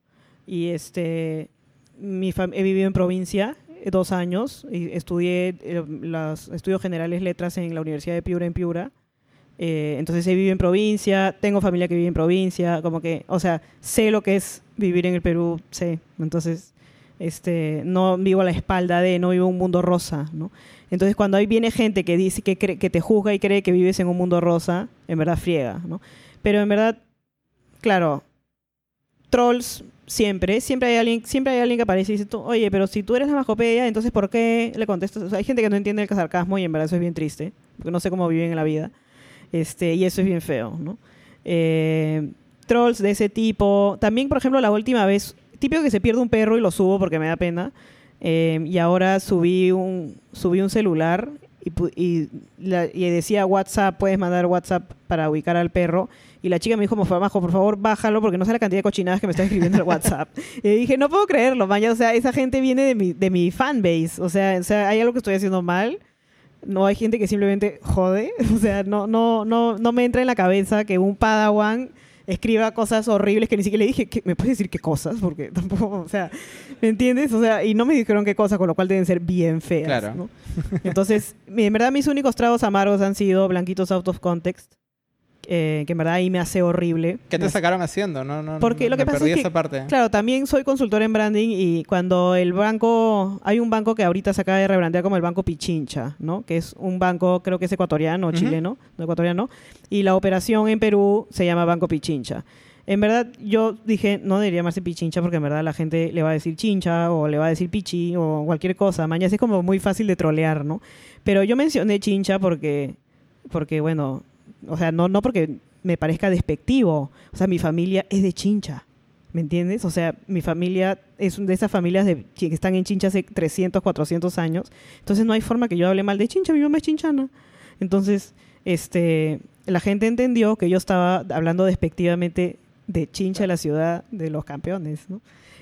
Y este, mi he vivido en provincia dos años y estudié eh, los estudios generales letras en la Universidad de Piura en Piura. Eh, entonces he vivido en provincia, tengo familia que vive en provincia, como que, o sea, sé lo que es vivir en el Perú, sé. Entonces, este, no vivo a la espalda de, no vivo un mundo rosa, ¿no? Entonces, cuando ahí viene gente que dice que, cree- que te juzga y cree que vives en un mundo rosa, en verdad friega, ¿no? Pero en verdad, claro, trolls siempre, siempre hay alguien, siempre hay alguien que aparece y dice, tú, oye, pero si tú eres la entonces ¿por qué le contestas? O sea, hay gente que no entiende el sarcasmo y en verdad eso es bien triste, porque no sé cómo viven en la vida. Este, y eso es bien feo, ¿no? Eh, trolls de ese tipo. También, por ejemplo, la última vez, típico que se pierde un perro y lo subo porque me da pena. Eh, y ahora subí un, subí un celular y decía WhatsApp, puedes mandar WhatsApp para ubicar al perro. Y la chica me dijo, "Mofa, Majo, por favor, bájalo porque no sé la cantidad de cochinadas que me está escribiendo el WhatsApp. y dije, no puedo creerlo, mañana. O sea, esa gente viene de mi, de mi fanbase. O sea, o sea, hay algo que estoy haciendo mal. No hay gente que simplemente jode. O sea, no, no, no, no me entra en la cabeza que un padawan escriba cosas horribles que ni siquiera le dije, ¿qué- ¿me puedes decir qué cosas? Porque tampoco, o sea, ¿me entiendes? O sea, y no me dijeron qué cosas, con lo cual deben ser bien feas. Claro. ¿no? Entonces, en verdad mis únicos tragos amargos han sido blanquitos out of context, eh, que en verdad ahí me hace horrible. ¿Qué te sacaron haciendo? No, no, Porque no, lo que me pasa perdí es que, esa parte. Claro, también soy consultor en branding y cuando el banco, hay un banco que ahorita se acaba de rebrandear como el Banco Pichincha, ¿no? Que es un banco, creo que es ecuatoriano, o Ujú. chileno, no ecuatoriano, y la operación en Perú se llama Banco Pichincha. En verdad, yo dije, no debería llamarse Pichincha porque en verdad la gente le va a decir chincha o le va a decir pichi o cualquier cosa. Mañana es como muy fácil de trolear, ¿no? Pero yo mencioné chincha porque, porque bueno, o sea, no, no porque me parezca despectivo. O sea, mi familia es de chincha. ¿Me entiendes? O sea, mi familia es de esas familias que están en Chincha hace 300, 400 años. Entonces no hay forma que yo hable mal de Chincha. Mi mamá es chinchana. Entonces, este, la gente entendió que yo estaba hablando despectivamente de Chincha, la ciudad de los campeones, ¿no?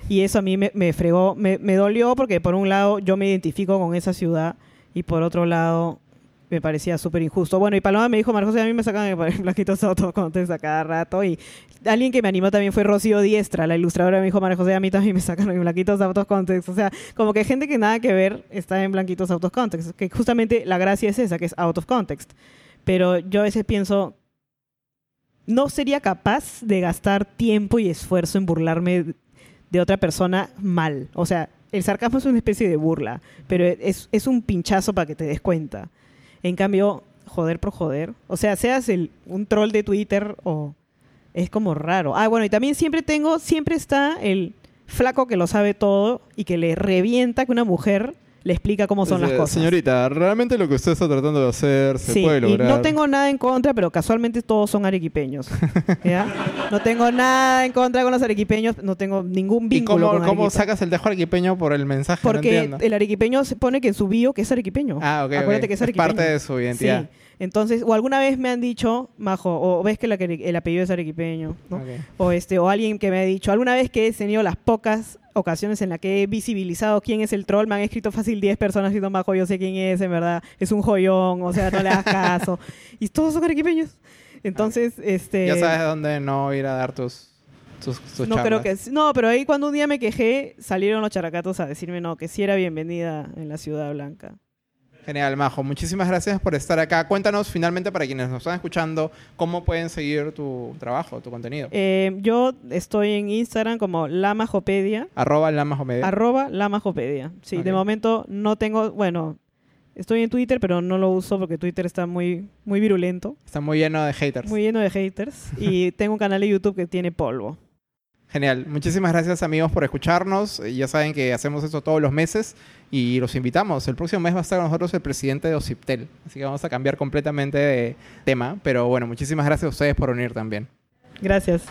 Y eso a mí me, me fregó, me, me dolió porque por un lado yo me identifico con esa ciudad y por otro lado me parecía súper injusto. Bueno, y Paloma me dijo, Marcos, a mí me sacan el blanquitos auto contes a cada rato. Y alguien que me animó también fue Rocío Diestra, la ilustradora, me dijo, María José, a mí también me sacan blanquitos autos context. O sea, como que gente que nada que ver está en blanquitos autos context. Que justamente la gracia es esa, que es out of context. Pero yo a veces pienso, no sería capaz de gastar tiempo y esfuerzo en burlarme de otra persona mal. O sea, el sarcasmo es una especie de burla, pero es, es un pinchazo para que te des cuenta. En cambio, joder por joder. O sea, seas el, un troll de Twitter o... Es como raro. Ah, bueno, y también siempre tengo, siempre está el flaco que lo sabe todo y que le revienta que una mujer le explica cómo son las cosas. Señorita, realmente lo que usted está tratando de hacer se Sí, puede y lograr. no tengo nada en contra, pero casualmente todos son arequipeños. ¿ya? No tengo nada en contra con los arequipeños, no tengo ningún ¿Y vínculo cómo, con cómo sacas el dejo arequipeño por el mensaje? no Porque entiendo. el arequipeño se pone que en su bio que es arequipeño. Ah, ok. Acuérdate que es arequipeño. parte de su identidad. Sí. Entonces, o alguna vez me han dicho, Majo, o ves que el apellido es arequipeño, o este o alguien que me ha dicho alguna vez que he tenido las pocas ocasiones en las que he visibilizado quién es el troll me han escrito fácil 10 personas diciendo Majo yo sé quién es en verdad es un joyón o sea no le hagas caso. Y todos son arequipeños. Entonces este Ya sabes dónde no ir a dar tus, tus, tus no creo que no pero ahí cuando un día me quejé salieron los characatos a decirme no que sí era bienvenida en la ciudad blanca Genial, Majo. Muchísimas gracias por estar acá. Cuéntanos finalmente para quienes nos están escuchando cómo pueden seguir tu trabajo, tu contenido. Eh, yo estoy en Instagram como lamajopedia Arroba la Majomedia. Arroba lamajopedia. Sí, de momento no tengo, bueno, Estoy en Twitter, pero no lo uso porque Twitter está muy, muy virulento, Está muy lleno de haters. muy lleno de haters. y tengo un canal de YouTube que tiene polvo. Genial. Muchísimas gracias amigos por escucharnos. Eh, Ya saben que hacemos esto todos los meses y los invitamos. El próximo mes va a estar con nosotros el presidente de Ociptel. Así que vamos a cambiar completamente de tema. Pero bueno, muchísimas gracias a ustedes por unir también. Gracias.